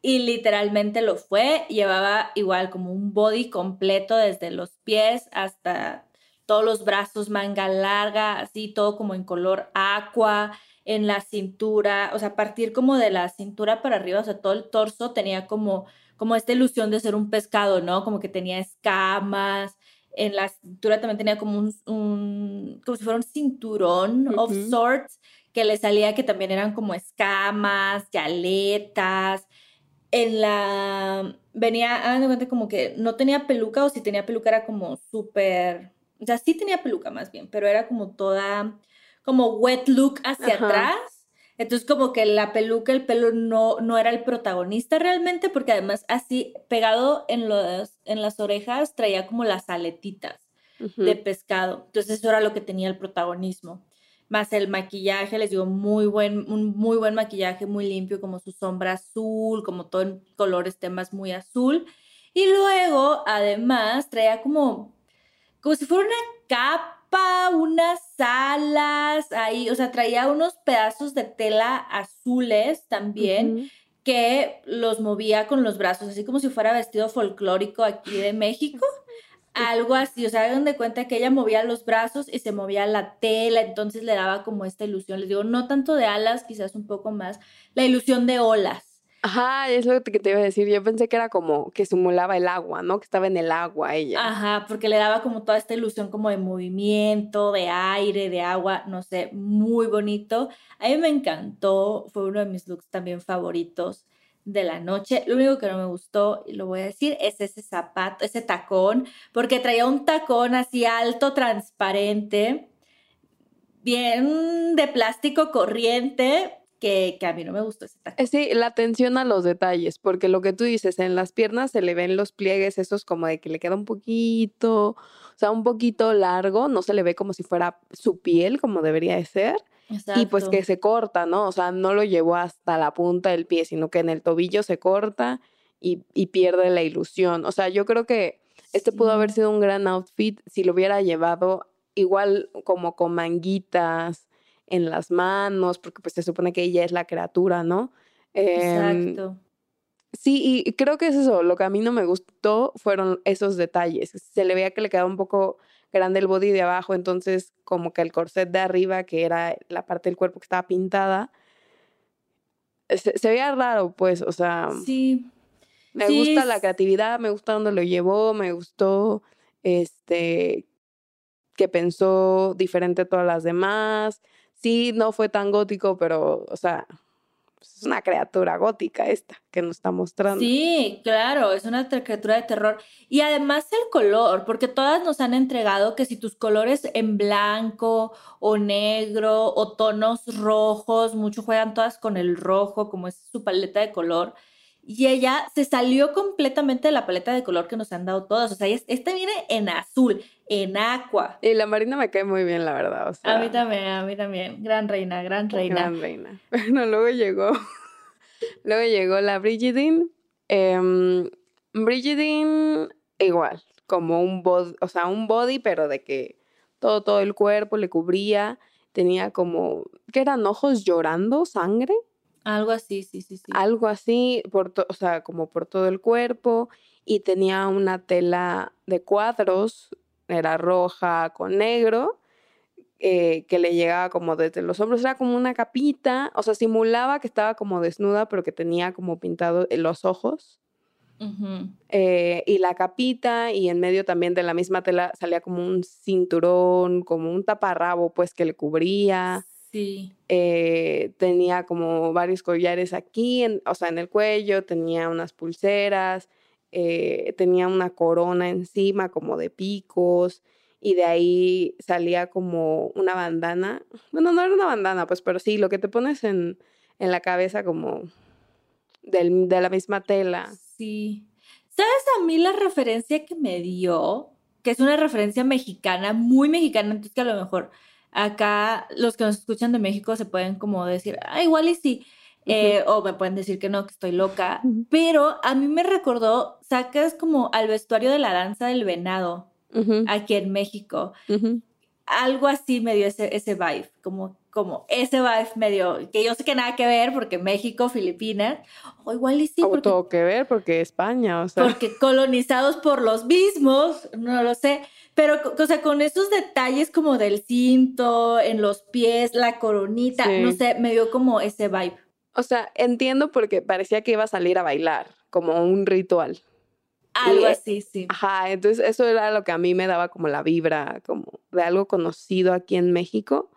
Y literalmente lo fue. Llevaba igual como un body completo desde los pies hasta todos los brazos, manga larga, así todo como en color aqua, en la cintura, o sea, a partir como de la cintura para arriba, o sea, todo el torso tenía como, como esta ilusión de ser un pescado, ¿no? Como que tenía escamas. En la cintura también tenía como un, un como si fuera un cinturón of sorts que le salía que también eran como escamas, aletas. En la venía, hagan de cuenta como que no tenía peluca o si tenía peluca era como súper, o sea, sí tenía peluca más bien, pero era como toda, como wet look hacia Ajá. atrás. Entonces como que la peluca, el pelo no, no era el protagonista realmente, porque además así pegado en, los, en las orejas traía como las aletitas de pescado. Entonces eso era lo que tenía el protagonismo. Más el maquillaje, les digo, muy buen, un muy buen maquillaje, muy limpio, como su sombra azul, como todo en colores, temas muy azul. Y luego, además, traía como, como si fuera una capa, unas alas ahí, o sea, traía unos pedazos de tela azules también que los movía con los brazos, así como si fuera vestido folclórico aquí de México. (laughs) Algo así, o sea, hagan de cuenta que ella movía los brazos y se movía la tela, entonces le daba como esta ilusión. Les digo, no tanto de alas, quizás un poco más, la ilusión de olas. Ajá, es lo que te iba a decir. Yo pensé que era como que simulaba el agua, ¿no? Que estaba en el agua ella. Ajá, porque le daba como toda esta ilusión como de movimiento, de aire, de agua, no sé, muy bonito. A mí me encantó, fue uno de mis looks también favoritos de la noche. Lo único que no me gustó, y lo voy a decir, es ese zapato, ese tacón, porque traía un tacón así alto, transparente, bien de plástico corriente, que, a mí no me gustó ese tacón. Eh, sí, la atención a los detalles, porque lo que tú dices, en las piernas se le ven los pliegues, esos como de que le queda un poquito, o sea, un poquito largo, no se le ve como si fuera su piel, como debería de ser. Y pues que se corta, ¿no? O sea, no lo llevó hasta la punta del pie, sino que en el tobillo se corta y, pierde la ilusión. O sea, yo creo que este pudo haber sido un gran outfit si lo hubiera llevado igual como con manguitas, en las manos, porque pues se supone que ella es la criatura, ¿no? Em, Exacto. Sí, y creo que es eso, lo que a mí no me gustó fueron esos detalles. Se le veía que le quedaba un poco grande el body de abajo, entonces como que el corset de arriba, que era la parte del cuerpo que estaba pintada, se, veía raro, pues, o sea. Sí. Me gusta la creatividad, me gusta dónde lo llevó, me gustó este que pensó diferente a todas las demás sí, no fue tan gótico, pero, o sea, es una criatura gótica esta que nos está mostrando. Sí, claro, es una criatura de terror. Y además el color, porque todas nos han entregado que si tus colores en blanco o negro o tonos rojos, mucho juegan todas con el rojo, como es su paleta de color y ella se salió completamente de la paleta de color que nos han dado todas. O sea, este viene en azul, en aqua. Y la Marina me cae muy bien, la verdad. a mí también, a mí también. Gran reina, gran reina. Gran reina. (laughs) Bueno, luego llegó, luego llegó la Brigidine. Eh, Brigidine, igual, como un body, o sea, un body, pero de que todo, todo el cuerpo le cubría. Tenía como, ¿qué eran ojos llorando, sangre? Algo así, sí, sí, sí. Algo así, por o sea, como por todo el cuerpo. Y tenía una tela de cuadros, era roja con negro, eh, que le llegaba como desde los hombros. Era como una capita, o sea, simulaba que estaba como desnuda, pero que tenía como pintado los ojos. Eh, y la capita, y en medio también de la misma tela salía como un cinturón, como un taparrabo, pues que le cubría. Eh, tenía como varios collares aquí, o sea, en el cuello, tenía unas pulseras, eh, tenía una corona encima como de picos y de ahí salía como una bandana. Bueno, no era una bandana, pues, pero sí, lo que te pones en, en la cabeza como del, de la misma tela. Sí. ¿Sabes a mí la referencia que me dio? Que es una referencia mexicana, muy mexicana, entonces que a lo mejor acá los que nos escuchan de México se pueden como decir, ah, igual y sí, eh, o me pueden decir que no, que estoy loca, pero a mí me recordó, sacas como al vestuario de la danza del venado aquí en México. Algo así me dio ese, ese vibe, como, como ese vibe medio, que yo sé que nada que ver porque México, Filipinas, o igual y sí. O todo que ver porque España, o sea. Porque colonizados por los mismos, no lo sé. Pero, o sea, con esos detalles como del cinto, en los pies, la coronita, no sé, me dio como ese vibe. O sea, entiendo porque parecía que iba a salir a bailar, como un ritual. Algo así, sí. Ajá, entonces eso era lo que a mí me daba como la vibra, como de algo conocido aquí en México.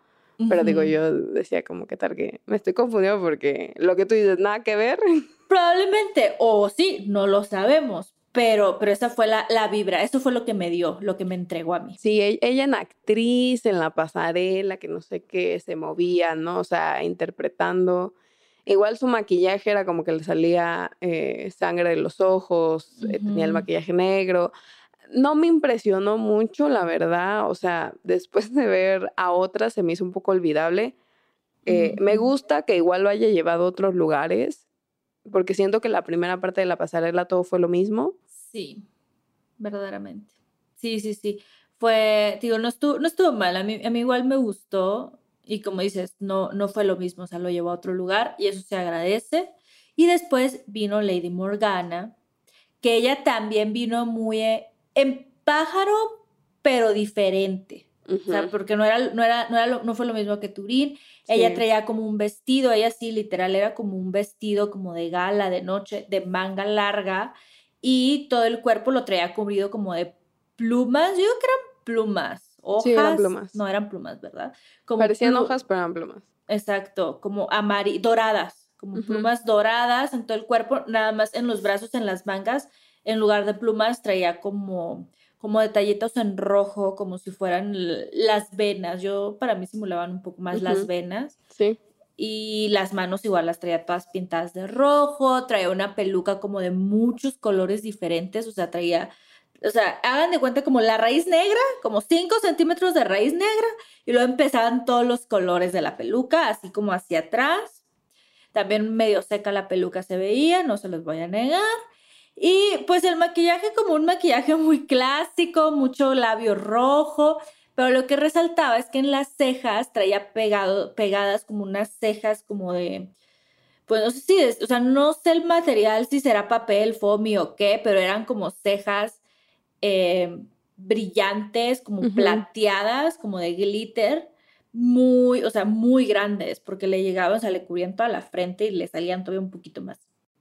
Pero digo, yo decía como que tal que me estoy confundiendo porque lo que tú dices, nada que ver. (laughs) Probablemente, o sí, no lo sabemos, pero, pero esa fue la, la, vibra, eso fue lo que me dio, lo que me entregó a mí. Sí, e, ella en actriz, en la pasarela, que no sé qué, se movía, ¿no? O sea, interpretando. Igual su maquillaje era como que le salía eh, sangre de los ojos, eh, tenía el maquillaje negro. No me impresionó mucho, la verdad. O sea, después de ver a otras se me hizo un poco olvidable. Eh, me gusta que igual lo haya llevado a otros lugares, porque siento que la primera parte de la pasarela todo fue lo mismo. Sí, verdaderamente. Sí, sí, sí. Fue, digo, no estuvo, no estuvo mal, a mí, a mí igual me gustó y como dices, no, no fue lo mismo, o sea, lo llevó a otro lugar y eso se agradece. Y después vino Lady Morgana, que ella también vino muy eh, en pájaro, pero diferente. O sea, porque no, era, no, era, no, era no fue lo mismo que Turín. Ella traía como un vestido, ella sí, literal, era como un vestido como de gala, de noche, de manga larga, y todo el cuerpo lo traía cubrido como de plumas. Yo creo que eran plumas. Hojas. Sí, eran plumas. No eran plumas, ¿verdad? Como Parecían hojas, pero eran plumas. Exacto, como amari doradas, como plumas doradas en todo el cuerpo, nada más en los brazos, en las mangas, en lugar de plumas traía como como detallitos en rojo, como si fueran las venas. Yo, para mí, simulaban un poco más las venas. Sí. Y las manos igual las traía todas pintadas de rojo, traía una peluca como de muchos colores diferentes, o sea, traía, o sea, hagan de cuenta como la raíz negra, como 5 centímetros de raíz negra, y luego empezaban todos los colores de la peluca, así como hacia atrás. También medio seca la peluca se veía, no se los voy a negar. Y pues el maquillaje como un maquillaje muy clásico, mucho labio rojo, pero lo que resaltaba es que en las cejas traía pegado, pegadas como unas cejas como de, pues no sé si, o sea, no sé el material, si será papel, foamy o qué, pero eran como cejas eh, brillantes, como plateadas, como de glitter, muy, o sea, muy grandes, porque le llegaban, o sea, le cubrían toda la frente y le salían todavía un poquito más.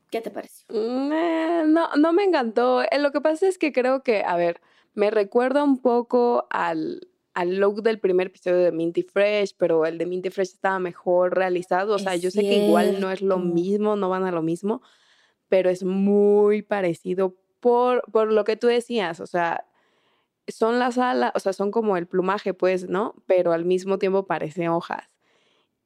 ¿Qué te pareció? Mm, eh, no, no me encantó. Eh, lo que pasa es que creo que, a ver, me recuerda un poco al, al look del primer episodio de Minty Fresh, pero el de Minty Fresh estaba mejor realizado. O sea, yo sé que igual no es lo mismo, no van a lo mismo, pero es muy parecido por, por lo que tú decías. O sea, son las alas, o sea, son como el plumaje, pues, ¿no? Pero al mismo tiempo parecen hojas.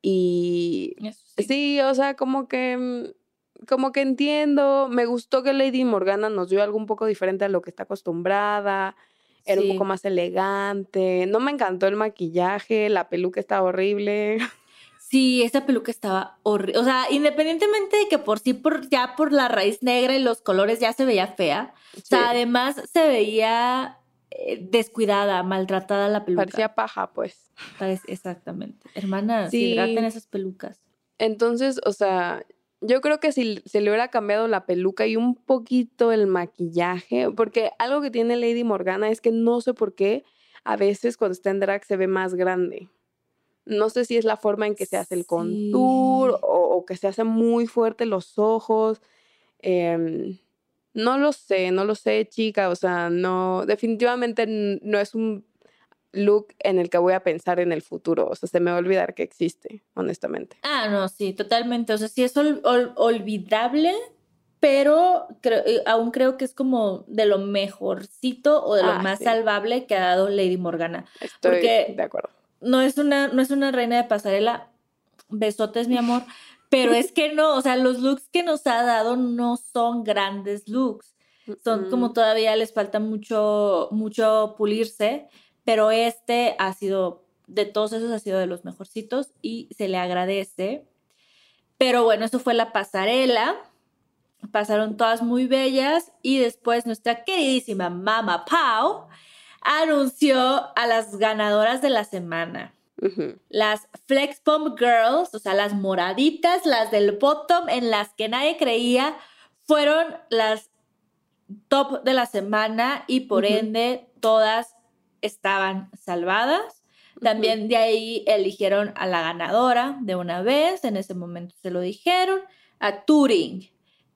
Y sí, o sea, como que mm, como que entiendo, me gustó que Lady Morgana nos dio algo un poco diferente a lo que está acostumbrada, era un poco más elegante, no me encantó el maquillaje, la peluca estaba horrible. (laughs) Sí, esa peluca estaba horrible. O sea, independientemente de que por sí, por, ya por la raíz negra y los colores ya se veía fea. O sea, además se veía eh, descuidada, maltratada la peluca. Parecía paja, pues. exactamente. Hermana, sí. hidraten esas pelucas. Entonces, o sea, yo creo que si se le hubiera cambiado la peluca y un poquito el maquillaje, porque algo que tiene Lady Morgana es que no sé por qué a veces cuando está en drag se ve más grande. No sé si es la forma en que se hace el contour o, que se hace muy fuerte los ojos. Em, no lo sé, no lo sé, chica. O sea, no, definitivamente no es un look en el que voy a pensar en el futuro. O sea, se me va a olvidar que existe, honestamente. Ah, no, sí, totalmente. O sea, sí es olvidable, pero eh, aún creo que es como de lo mejorcito o de lo ah, más salvable que ha dado Lady Morgana. Estoy de acuerdo. No es, una, no es una reina de pasarela. Besotes, mi amor. Pero es que no, o sea, los looks que nos ha dado no son grandes looks. Son como todavía les falta mucho, mucho pulirse pero este ha sido, de todos esos ha sido de los mejorcitos y se le agradece. Pero bueno, eso fue la pasarela. Pasaron todas muy bellas y después nuestra queridísima Mama Pau anunció a las ganadoras de la semana. Las Flex Pump Girls, o sea, las moraditas, las del bottom en las que nadie creía, fueron las top de la semana y por ende todas estaban salvadas. También de ahí eligieron a la ganadora de una vez, en ese momento se lo dijeron, a Turing.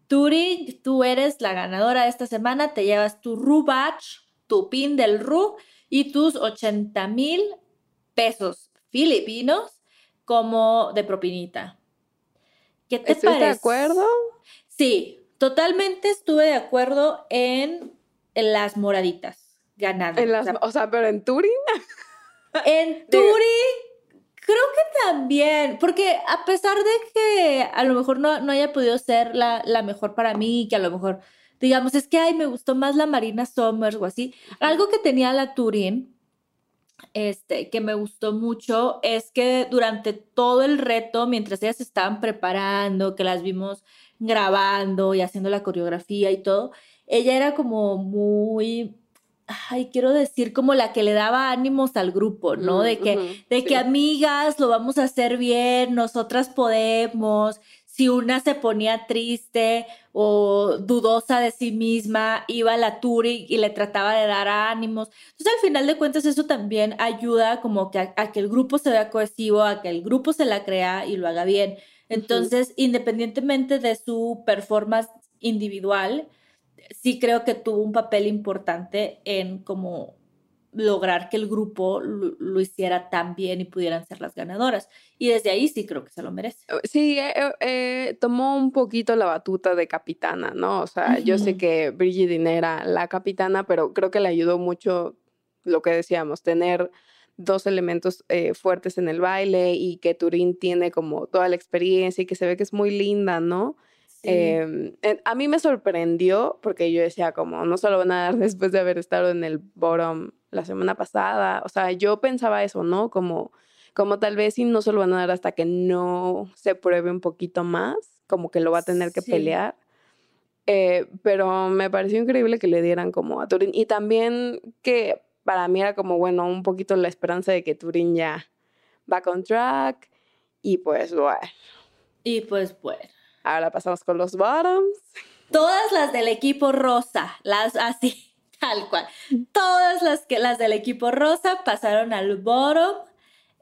Turing, tú eres la ganadora de esta semana, te llevas tu Ru Batch, tu pin del Ru y tus 80 mil pesos filipinos como de propinita. ¿Qué te parece? de acuerdo? Sí, totalmente estuve de acuerdo en las moraditas ganando. o, sea, pero en Turing. (laughs) en (laughs) Turing, creo que también, porque a pesar de que a lo mejor no, no haya podido ser la, la, mejor para mí, que a lo mejor, digamos, es que, ay, me gustó más la Marina Summers o así, algo que tenía la Turing, este, que me gustó mucho, es que durante todo el reto, mientras ellas estaban preparando, que las vimos grabando y haciendo la coreografía y todo, ella era como muy ay, quiero decir, como la que le daba ánimos al grupo, ¿no? de que, de que amigas, lo vamos a hacer bien, nosotras podemos, si una se ponía triste o dudosa de sí misma, iba a la Turi y le trataba de dar ánimos. Entonces, al final de cuentas, eso también ayuda como que a, que el grupo se vea cohesivo, a que el grupo se la crea y lo haga bien. Entonces, independientemente de su performance individual, sí creo que tuvo un papel importante en como lograr que el grupo lo, hiciera tan bien y pudieran ser las ganadoras. Y desde ahí sí creo que se lo merece. Eh, sí, eh, eh, tomó un poquito la batuta de capitana, ¿no? O sea, yo sé que Brigitte era la capitana, pero creo que le ayudó mucho lo que decíamos, tener dos elementos fuertes en el baile y que Turín tiene como toda la experiencia y que se ve que es muy linda, ¿no? Em, a mí me sorprendió porque yo decía como no se lo van a dar (laughs) después de haber estado en el bottom la semana pasada. O sea, yo pensaba eso, ¿no? Como, como tal vez si no se lo van a dar hasta que no se pruebe un poquito más, como que lo va a tener que pelear. Eh, pero me pareció increíble que le dieran como a Turín. Y también que para mí era como, bueno, un poquito la esperanza de que Turín ya va con track. Y pues bueno. Y pues bueno. Ahora pasamos con los bottoms. Todas las del equipo rosa, las así. (laughs) Tal cual. Todas las, que, las del equipo rosa pasaron al bottom.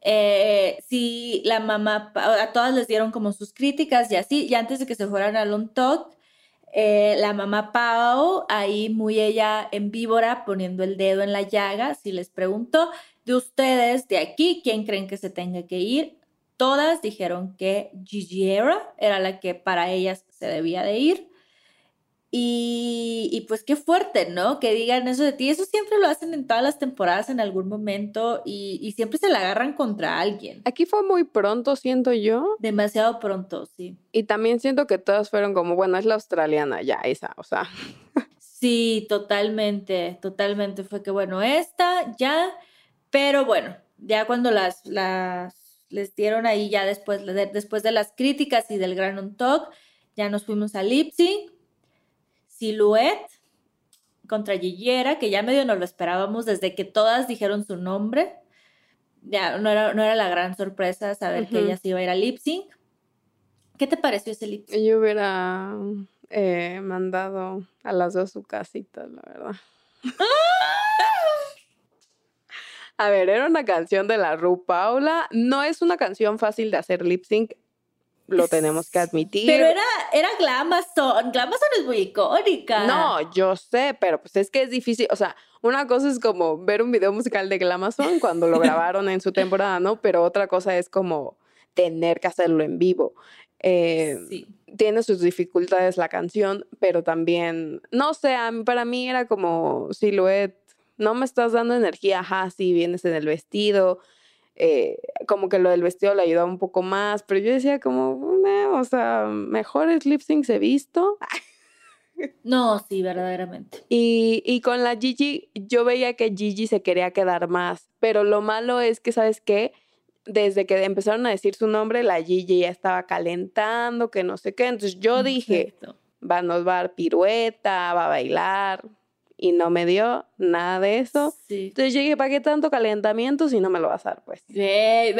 Eh, sí, la mamá, a todas les dieron como sus críticas y así, y antes de que se fueran al un talk, eh, la mamá Pau, ahí muy ella en víbora, poniendo el dedo en la llaga, si les preguntó, de ustedes, de aquí, ¿quién creen que se tenga que ir? Todas dijeron que Gigi era, era la que para ellas se debía de ir. Y, pues qué fuerte, ¿no? Que digan eso de ti. Eso siempre lo hacen en todas las temporadas en algún momento y, siempre se la agarran contra alguien. Aquí fue muy pronto, siento yo. Demasiado pronto, sí. Y también siento que todas fueron como, bueno, es la australiana, ya, esa, o sea. (laughs) Sí, totalmente, totalmente. Fue que, bueno, esta, ya, pero bueno, ya cuando las, las les dieron ahí, ya después de, después de las críticas y del Gran On Talk, ya nos fuimos a Lip Silhouette contra Gillera, que ya medio nos lo esperábamos desde que todas dijeron su nombre. Ya no era, no era la gran sorpresa saber que ella se iba a ir a lip sync. ¿Qué te pareció ese lip sync? Yo hubiera eh, mandado a las dos su casita, la verdad. A ver, era una canción de la Ru Paula. No es una canción fácil de hacer lip sync lo tenemos que admitir. Pero era, era Glamazon. Glamazon es muy icónica. No, yo sé, pero pues es que es difícil. O sea, una cosa es como ver un video musical de Glamazon cuando lo (laughs) grabaron en su temporada, ¿no? Pero otra cosa es como tener que hacerlo en vivo. Eh, sí. Tiene sus dificultades la canción, pero también, no sé, para mí era como silhouette. No me estás dando energía, ajá, sí, vienes en el vestido, eh, como que lo del vestido le ayudaba un poco más, pero yo decía como, o sea, mejores lip syncs he visto. (laughs) No, sí, verdaderamente. Y, y, con la Gigi, yo veía que Gigi se quería quedar más, pero lo malo es que, ¿sabes qué? Desde que empezaron a decir su nombre, la Gigi ya estaba calentando, que no sé qué. Entonces yo dije, va, nos va a dar pirueta, va a bailar y no me dio nada de eso. Entonces yo dije, ¿para qué tanto calentamiento si no me lo vas a dar, pues?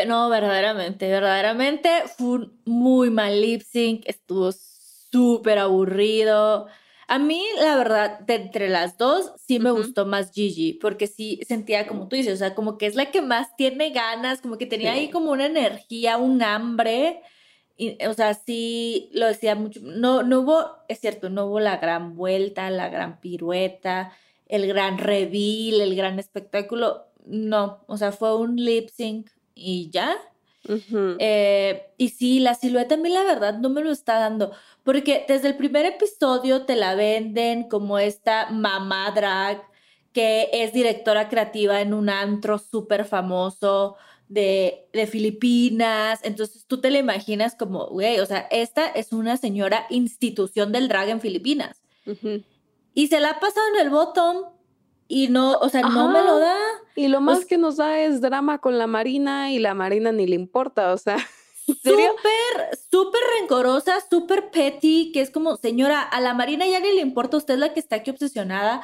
no, verdaderamente, verdaderamente fue un muy mal lip sync, estuvo súper aburrido. A mí, la verdad, de entre las dos, sí me gustó más Gigi, porque sí sentía, como tú dices, o sea, como que es la que más tiene ganas, como que tenía ahí como una energía, un hambre o sea, sí lo decía mucho. No, no hubo, es cierto, no hubo la gran vuelta, la gran pirueta, el gran reveal, el gran espectáculo. No, o sea, fue un lip sync y ya. Eh, y sí, la silueta a mí la verdad no me lo está dando, porque desde el primer episodio te la venden como esta mamá drag que es directora creativa en un antro súper famoso, de, de, Filipinas. Entonces tú te la imaginas como, güey, o sea, esta es una señora institución del drag en Filipinas. Y se la ha pasado en el bottom y no, o sea, no me lo da. Y lo más que nos da es drama con la Marina y la Marina ni le importa, o sea. (laughs) Súper, súper rencorosa, súper petty, que es como, señora, a la Marina ya ni le importa, usted es la que está aquí obsesionada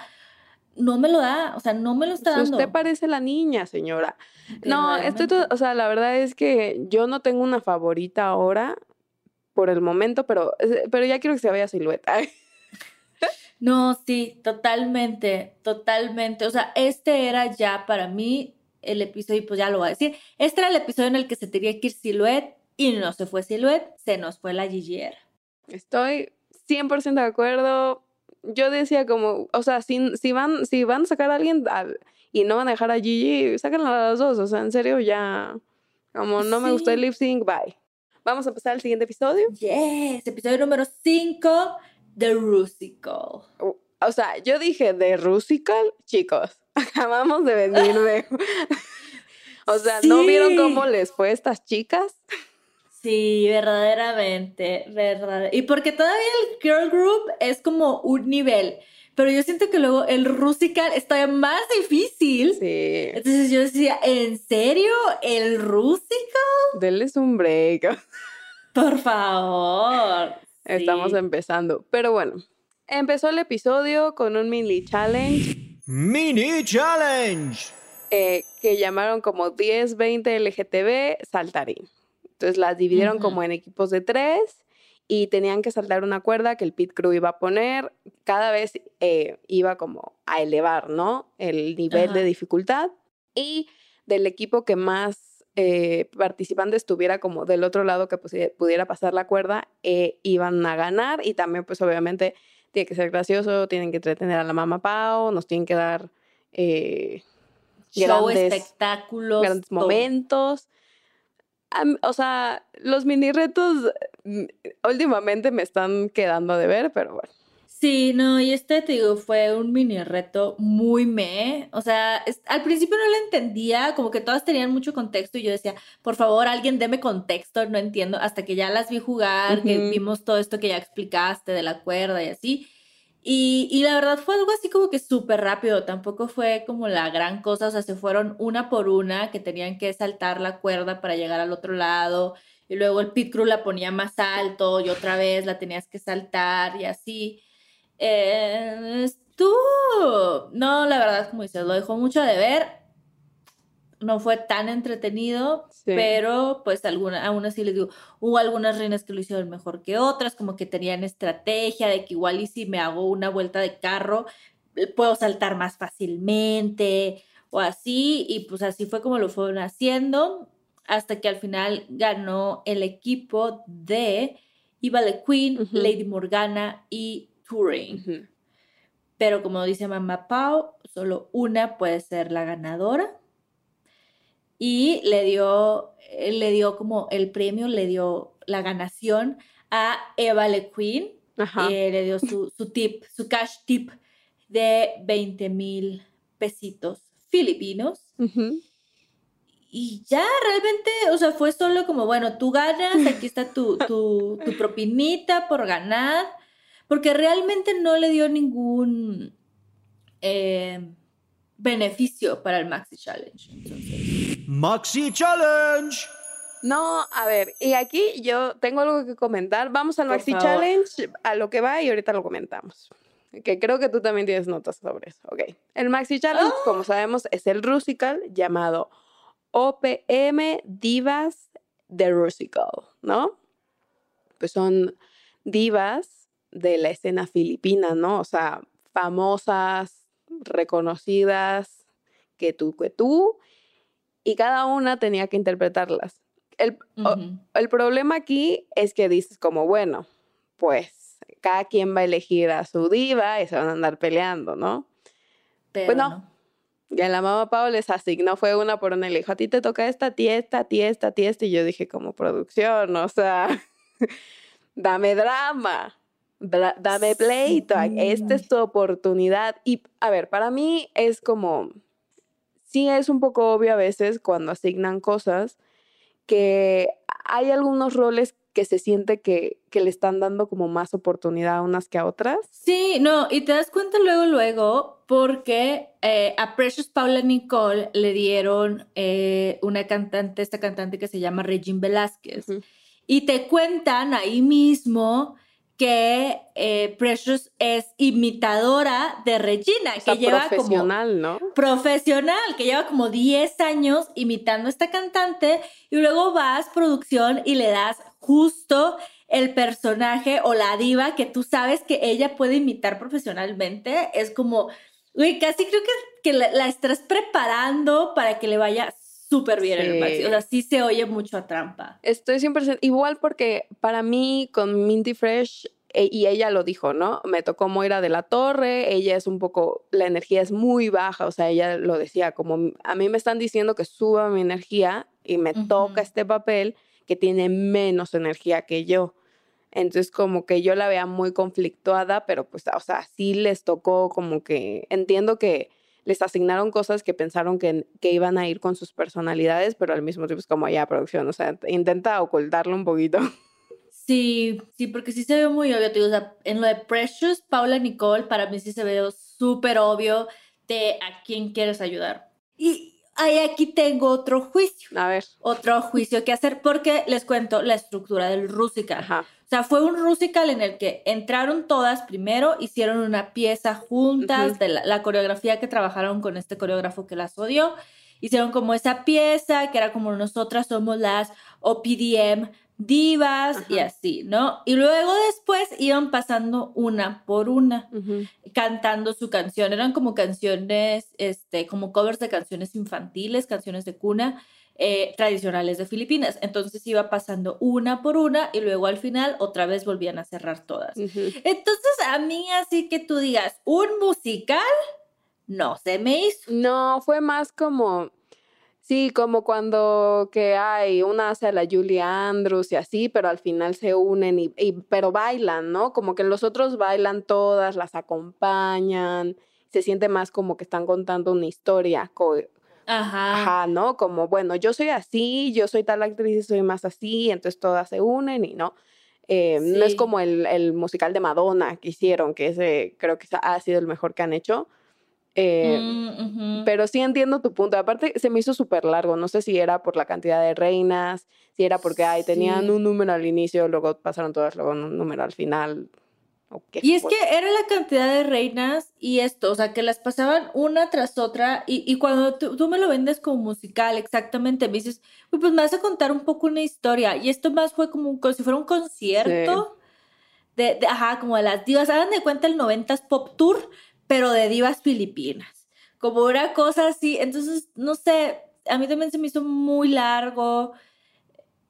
no me lo da, o sea, no me lo está dando. Usted parece la niña, señora. No, esto, o sea, la verdad es que yo no tengo una favorita ahora, por el momento, pero, eh, pero ya quiero que se vaya silueta. (laughs) No, sí, totalmente, totalmente. O sea, este era ya para mí el episodio, pues ya lo voy a decir. Este era el episodio en el que se tenía que ir Silhouette y no se fue Silhouette, se nos fue la Gigier. Estoy 100% de acuerdo. Yo decía como, o sea, si, si, van, si van a sacar a alguien al- y no van a dejar a Gigi, sáquenla a las dos. O sea, en serio, ya, como no me gustó Sí. el lip sync, bye. Vamos a pasar al siguiente episodio. Yes, episodio número 5 de Rusical. O o sea, yo dije de Rusical, chicos, (laughs) acabamos de venir de... (laughs) o sea, ¿no vieron Sí. cómo les fue a estas chicas? Sí, verdaderamente, verdad. Y porque todavía el girl group es como un nivel, pero yo siento que luego el Rusical está más difícil. Sí, Entonces yo decía, ¿en serio? ¿El Rusical? denles un break. Por favor. Estamos Sí. empezando. Pero bueno, empezó el episodio con un mini challenge Mini Challenge. eh, que llamaron como 10, 20 LGTB saltarín. Entonces las dividieron Ujú. como en equipos de tres y tenían que saltar una cuerda que el pit crew iba a poner. Cada vez eh, iba como a elevar, ¿no? El nivel Ajá. de dificultad. Y del equipo que más eh, participantes tuviera como del otro lado que pudiera pasar la cuerda, eh, iban a ganar. Y también, pues obviamente, tiene que ser gracioso, tienen que entretener a la mamá Pau, nos tienen que dar... eh, Show, grandes- espectáculos. grandes todo. momentos. O sea, los mini retos mm, últimamente me están quedando de ver, pero bueno. Sí, no, y este, te digo, fue un mini reto muy me. O sea, es- al principio no lo entendía, como que todas tenían mucho contexto y yo decía, por favor, alguien deme contexto, no entiendo, hasta que ya las vi jugar, que vimos todo esto que ya explicaste de la cuerda y así. Y, la verdad fue algo así como que súper rápido, tampoco fue como la gran cosa, o sea, se fueron una por una que tenían que saltar la cuerda para llegar al otro lado, y luego el pit crew la ponía más alto y otra vez la tenías que saltar y así. Eh, no, la verdad, como dices, lo dejó mucho de ver, no fue tan entretenido, Sí. pero pues alguna, aún así les digo, hubo algunas reinas que lo hicieron mejor que otras, como que tenían estrategia de que igual y si me hago una vuelta de carro, eh, puedo saltar más fácilmente o así, y pues así fue como lo fueron haciendo, hasta que al final ganó el equipo de Ivale Queen, Ujú. Lady Morgana y Turing. Pero como dice Mamá Pau, solo una puede ser la ganadora. Y le dio, eh, le dio como el premio, le dio la ganación a Eva Le Queen. Ajá. Eh, le dio su, su tip, su cash tip de 20 mil pesitos filipinos. Y ya realmente, o sea, fue solo como, bueno, tú ganas, aquí está tu, tu, tu propinita por ganar, porque realmente no le dio ningún eh, beneficio para el Maxi Challenge. Entonces, Maxi Challenge. No, a ver, y aquí yo tengo algo que comentar. Vamos al Por Maxi favor. Challenge, a lo que va y ahorita lo comentamos. Que creo que tú también tienes notas sobre eso. Ok. El Maxi Challenge, como sabemos, es el Rusical llamado OPM Divas de Rusical, ¿no? Pues son divas de la escena filipina, ¿no? O sea, famosas, reconocidas, que tú, que tú, y cada una tenía que interpretarlas. El, o- ujú. el problema aquí es que dices como, bueno, pues cada quien va a elegir a su diva y se van a andar peleando, ¿no? pero Pues no. no. Y a la mamá Pau les asignó, fue una por una, y le dijo, a ti te toca esta, a ti esta, a ti esta, a ti esta, y yo dije como producción, o sea, (laughs) dame drama, dra- dame pleito, esta es tu oportunidad. Y a ver, para mí es como, sí es un poco obvio a veces cuando asignan cosas que hay algunos roles que se siente que, que le están dando como más oportunidad a unas que a otras. Sí, no, y te das cuenta luego, luego, porque eh, a Precious Paula Nicole le dieron eh, una cantante, esta cantante que se llama Regine Velázquez. Y te cuentan ahí mismo que eh, Precious es imitadora de Regina, O que lleva como profesional, ¿no? profesional, que lleva como 10 años imitando a esta cantante y luego vas producción y le das justo el personaje o la diva que tú sabes que ella puede imitar profesionalmente. Es como, güey, casi creo que, que la, la estás preparando para que le vaya súper bien en el Maxi. O sea, sí se oye mucho a trampa. Estoy 100% igual porque para mí con Minty Fresh e- y ella lo dijo, ¿no? Me tocó Moira de la Torre, ella es un poco, la energía es muy baja, o sea, ella lo decía, como a mí me están diciendo que suba mi energía y me toca este papel que tiene menos energía que yo. Entonces, como que yo la veía muy conflictuada, pero pues, o sea, sí les tocó como que, entiendo que les asignaron cosas que pensaron que, que iban a ir con sus personalidades, pero al mismo tiempo es como ya producción, o sea, intenta ocultarlo un poquito. Sí, sí, porque sí se ve muy obvio, digo, o sea, en lo de Precious, Paula Nicole, para mí sí se ve súper obvio de a quién quieres ayudar. Y ahí aquí tengo otro juicio, A ver. otro juicio que hacer, porque les cuento la estructura del Rusical. Ajá. O sea, fue un Rusical en el que entraron todas primero, hicieron una pieza juntas de la, la coreografía que trabajaron con este coreógrafo que las odió. Hicieron como esa pieza que era como nosotras somos las OPDM divas y así, ¿no? Y luego después iban pasando una por una cantando su canción. Eran como canciones, este, como covers de canciones infantiles, canciones de cuna eh, tradicionales de Filipinas. Entonces iba pasando una por una y luego al final otra vez volvían a cerrar todas. Entonces a mí así que tú digas, un musical, no se me hizo. No, fue más como, sí, como cuando que hay una hace a la Julie Andrews y así, pero al final se unen y, y- pero bailan, ¿no? Como que los otros bailan todas, las acompañan, se siente más como que están contando una historia, co- Ajá. ajá, ¿no? Como, bueno, yo soy así, yo soy tal actriz y soy más así, entonces todas se unen y no. Eh, No es como el, el musical de Madonna que hicieron, que ese creo que ha sido el mejor que han hecho. Eh, Mm, pero sí entiendo tu punto. Aparte, se me hizo súper largo. No sé si era por la cantidad de reinas, si era porque ay, tenían Sí. un número al inicio, luego pasaron todas, luego un número al final. Y es que era la cantidad de reinas y esto, o sea, que las pasaban una tras otra y, y cuando tú, tú me lo vendes como musical, exactamente, me dices, "Uy, pues me vas a contar un poco una historia y esto más fue como, un- como si fuera un concierto de, de- ajá, como de las divas, hagan de cuenta el 90s Pop Tour, pero de divas filipinas, como una cosa así, entonces, no sé, a mí también se me hizo muy largo,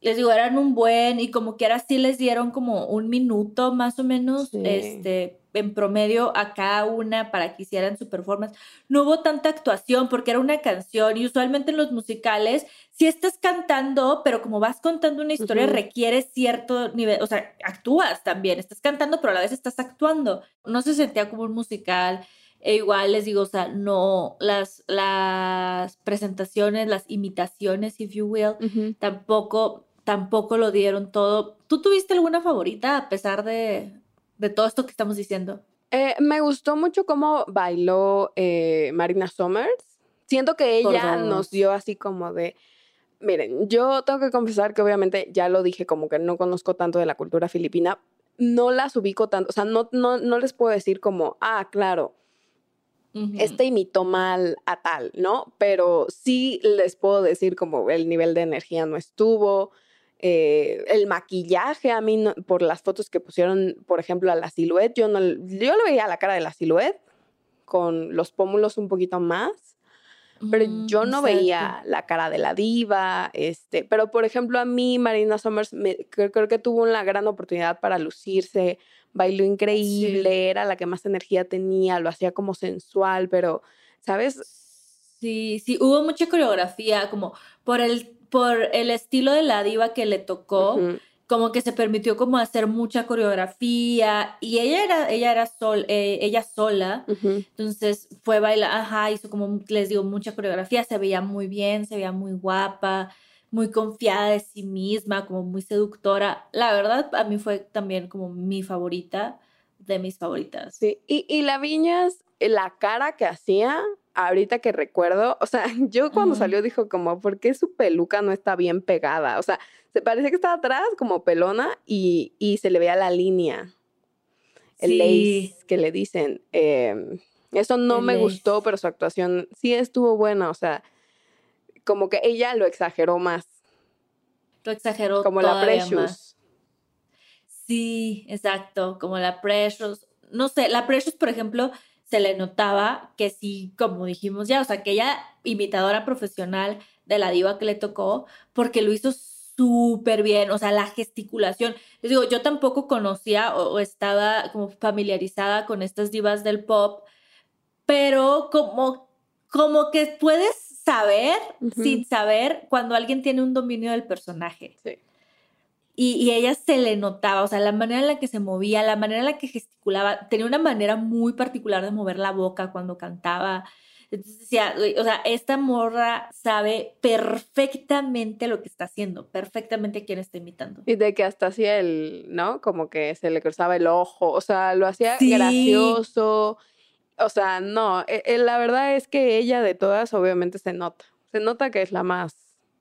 les digo, eran un buen y como que ahora sí les dieron como un minuto más o menos, Sí. este, en promedio a cada una para que hicieran su performance. No hubo tanta actuación porque era una canción y usualmente en los musicales si estás cantando, pero como vas contando una historia Ujú. requiere cierto nivel, o sea, actúas también, estás cantando, pero a la vez estás actuando. No se sentía como un musical. E igual les digo, o sea, no, las, las presentaciones, las imitaciones, if you will, Ujú. tampoco, tampoco lo dieron todo. ¿Tú tuviste alguna favorita a pesar de, de todo esto que estamos diciendo? Eh, me gustó mucho cómo bailó eh, Marina Summers. Siento que ella nos dio así como de. Miren, yo tengo que confesar que obviamente ya lo dije, como que no conozco tanto de la cultura filipina. No las ubico tanto, o sea, no, no, no les puedo decir como, ah, claro, Ujú. este imitó mal a tal, ¿no? Pero sí les puedo decir como el nivel de energía no estuvo, eh, el maquillaje a mí, no- por las fotos que pusieron, por ejemplo, a la silueta, yo no, yo le veía la cara de la silueta con los pómulos un poquito más, pero Mm, yo no exacto. veía la cara de la diva, este, pero por ejemplo a mí Marina Summers me- creo, creo que tuvo una gran oportunidad para lucirse, bailó increíble, era la que más energía tenía, lo hacía como sensual, pero, ¿sabes? Sí, sí, hubo mucha coreografía, como por el, por el estilo de la diva que le tocó, como que se permitió como hacer mucha coreografía y ella era, ella era sol, eh, ella sola, entonces fue bailar, ajá, hizo como, les digo, mucha coreografía, se veía muy bien, se veía muy guapa, muy confiada de sí misma, como muy seductora. La verdad, a mí fue también como mi favorita, de mis favoritas. Sí, y, y la Viñas, eh, la cara que hacía, ahorita que recuerdo, o sea, (laughs) yo cuando salió dijo como, ¿por qué su peluca no está bien pegada? O sea, se parece que estaba atrás como pelona y, y se le veía la línea, el Sí. lace que le dicen. em, eso no El me lace. gustó, pero su actuación sí estuvo buena, o sea, como que ella lo exageró más, Lo exageró como la Precious. más. Sí, exacto, como la Precious. No sé, la Precious, por ejemplo, se le notaba que sí, como dijimos ya, o sea, que ella imitadora profesional de la diva que le tocó, porque lo hizo súper bien, o sea, la gesticulación. Les digo, yo tampoco conocía o, estaba como familiarizada con estas divas del pop, pero como, como que puedes saber, sin saber, cuando alguien tiene un dominio del personaje. Sí. Y, y, ella se le notaba, o sea, la manera en la que se movía, la manera en la que gesticulaba, tenía una manera muy particular de mover la boca cuando cantaba. Entonces decía, o sea, esta morra sabe perfectamente lo que está haciendo, perfectamente quién está imitando. Y de que hasta hacía el, ¿no? Como que se le cruzaba el ojo, o sea, lo hacía gracioso. O sea, no, e, e, la verdad es que ella de todas obviamente se nota. Se nota que es la más,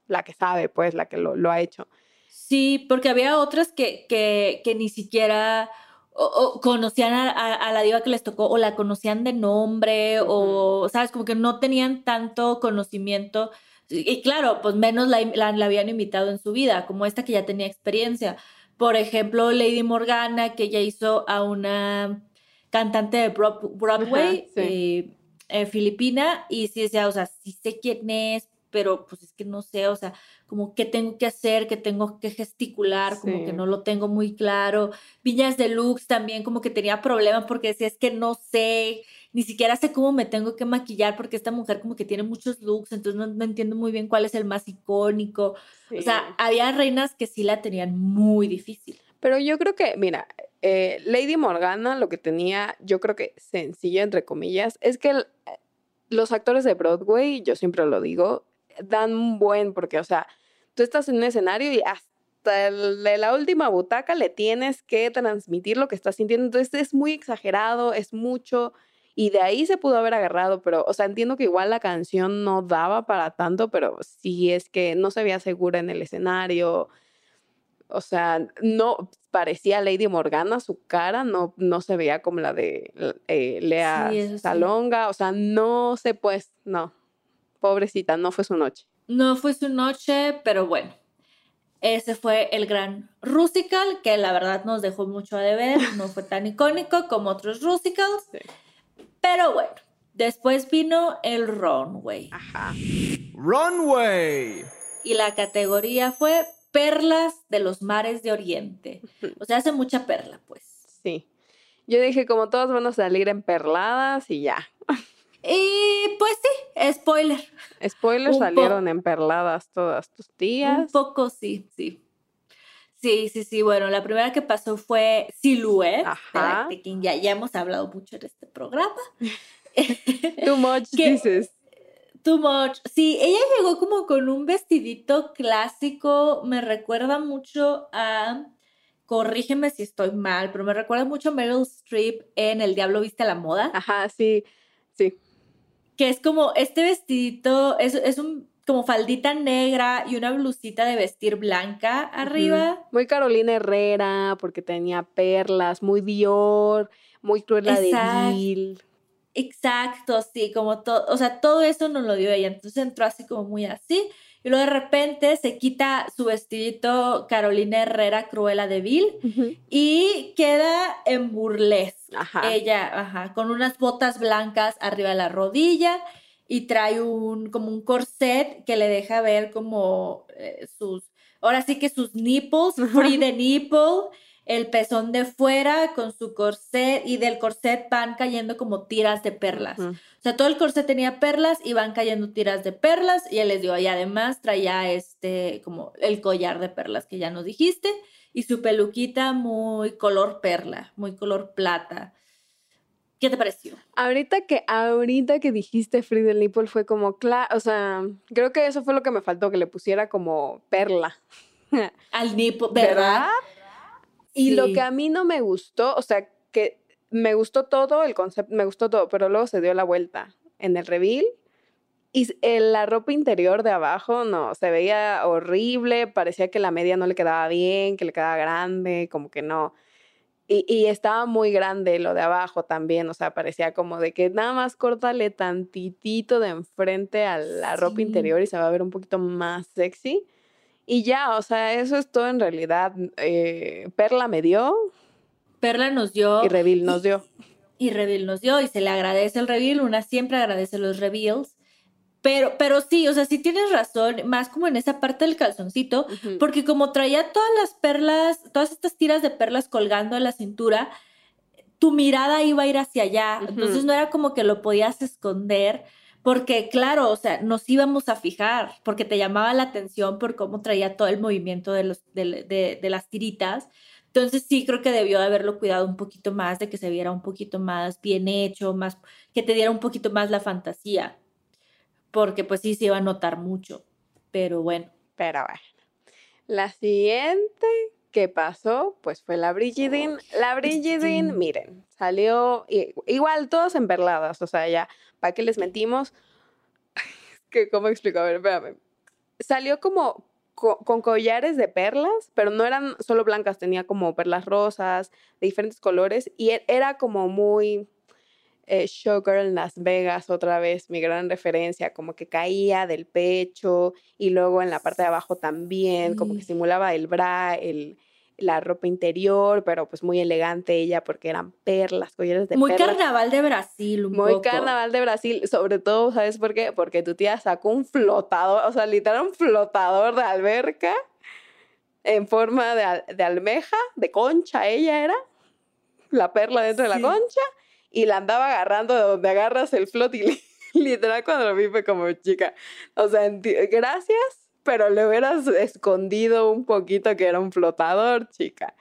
la que sabe, pues, la que lo, lo ha hecho. Sí, porque había otras que, que, que ni siquiera o, conocían a, la diva que les tocó o la conocían de nombre o, ¿sabes? Como que no tenían tanto conocimiento. Y, claro, pues menos la, la, habían invitado en su vida, como esta que ya tenía experiencia. Por ejemplo, Lady Morgana, que ella hizo a una cantante de Broadway eh, eh, filipina y sí decía, o sea, sí sé quién es, pero pues es que no sé, o sea, como qué tengo que hacer, qué tengo que gesticular, como que no lo tengo muy claro. Viñas de Lux también como que tenía problemas porque decía, es que no sé, ni siquiera sé cómo me tengo que maquillar porque esta mujer como que tiene muchos looks, entonces no, entiendo muy bien cuál es el más icónico. O sea, había reinas que sí la tenían muy difícil. Pero yo creo que, mira, eh, Lady Morgana lo que tenía, yo creo que sencillo, entre comillas, es que los actores de Broadway, yo siempre lo digo, dan un buen, porque, o sea, tú estás en un escenario y hasta la última butaca le tienes que transmitir lo que estás sintiendo. Entonces es muy exagerado, es mucho. Y de ahí se pudo haber agarrado, pero, o sea, entiendo que igual la canción no daba para tanto, pero sí es que no se veía segura en el escenario. O sea, no parecía Lady Morgana, su cara no, no se veía como la de eh, Lea Salonga. O sea, no sé, pues, no pobrecita, no fue su noche. No fue su noche, pero bueno. Ese fue el gran Rusical, que la verdad nos dejó mucho a deber, no fue tan icónico como otros Rusicals. Pero bueno, después vino el Runway. Ajá. Runway. Y la categoría fue Perlas de los Mares de Oriente. O sea, hace mucha perla, pues. Sí. Yo dije, como todas van a salir en perladas y ya. Y pues sí, spoiler. Spoiler, salieron emperladas todas tus tías. Un poco sí, sí. Sí, sí, sí. Bueno, la primera que pasó fue Silhouette, de, quien ya, ya hemos hablado mucho en este programa. (laughs) Too much dices. Too much. Sí, ella llegó como con un vestidito clásico. Me recuerda mucho a. Corrígeme si estoy mal, pero me recuerda mucho a Meryl Streep en El Diablo Viste a la Moda. Ajá, sí, sí que es como este vestidito, es, es un como faldita negra y una blusita de vestir blanca arriba. Muy Carolina Herrera, porque tenía perlas, muy Dior, muy Cruella de Vil. Exacto, sí, como todo, o sea, todo eso nos lo dio ella, entonces entró así como muy así. Y luego de repente se quita su vestidito Carolina Herrera Cruella de Vil y queda en burles. Ella, ajá, con unas botas blancas arriba de la rodilla y trae un como un corset que le deja ver como eh, sus, ahora sí que sus nipples, free (laughs) the nipple el pezón de fuera con su corset y del corset van cayendo como tiras de perlas. O sea, todo el corset tenía perlas y van cayendo tiras de perlas y él les dio, y además traía este, como el collar de perlas que ya nos dijiste y su peluquita muy color perla, muy color plata. ¿Qué te pareció? Ahorita que, ahorita que dijiste Friedel Nipple fue como, o sea, creo que eso fue lo que me faltó, que le pusiera como perla. Al nipple, ¿verdad? Y lo que a mí no me gustó, o sea, que me gustó todo, el concepto, me gustó todo, pero luego se dio la vuelta en el reveal y la ropa interior de abajo, no, se veía horrible, parecía que la media no le quedaba bien, que le quedaba grande, como que no. Y, y, estaba muy grande lo de abajo también, o sea, parecía como de que nada más córtale tantitito de enfrente a la ropa interior y se va a ver un poquito más sexy. Y ya, o sea, eso es todo en realidad. Eh, Perla me dio. Perla nos dio. Y Revil nos dio. Y Revil nos dio, y se le agradece el reveal. Una siempre agradece los reveals. Pero, pero sí, o sea, sí tienes razón, más como en esa parte del calzoncito, porque como traía todas las perlas, todas estas tiras de perlas colgando en la cintura, tu mirada iba a ir hacia allá. Entonces no era como que lo podías esconder, porque claro, o sea, nos íbamos a fijar, porque te llamaba la atención por cómo traía todo el movimiento de, los, de, las tiritas. Entonces sí creo que debió de haberlo cuidado un poquito más, de que se viera un poquito más bien hecho, más, que te diera un poquito más la fantasía porque pues sí se iba a notar mucho, pero bueno. Pero bueno. La siguiente que pasó, pues fue la Brigidine. La Brigidine, miren, salió igual todas emperladas, o sea, ya, ¿para qué les mentimos? (laughs) que, ¿Cómo explico? A ver, espérame. Salió como con collares de perlas, pero no eran solo blancas, tenía como perlas rosas, de diferentes colores, y e, era como muy eh, Showgirl en Las Vegas, otra vez mi gran referencia, como que caía del pecho y luego en la parte de abajo también, como que simulaba el bra, el, la ropa interior, pero pues muy elegante ella porque eran perlas, collares de muy perlas. Muy carnaval de Brasil, un Muy carnaval de Brasil, sobre todo, ¿sabes por qué? Porque tu tía sacó un flotador, o sea, literal un flotador de alberca en forma de, de almeja, de concha ella era, la perla dentro de la concha, y la andaba agarrando de donde agarras el flot y (laughs) literal cuando lo vi fue como chica, o sea, gracias, pero le hubieras escondido un poquito que era un flotador, chica.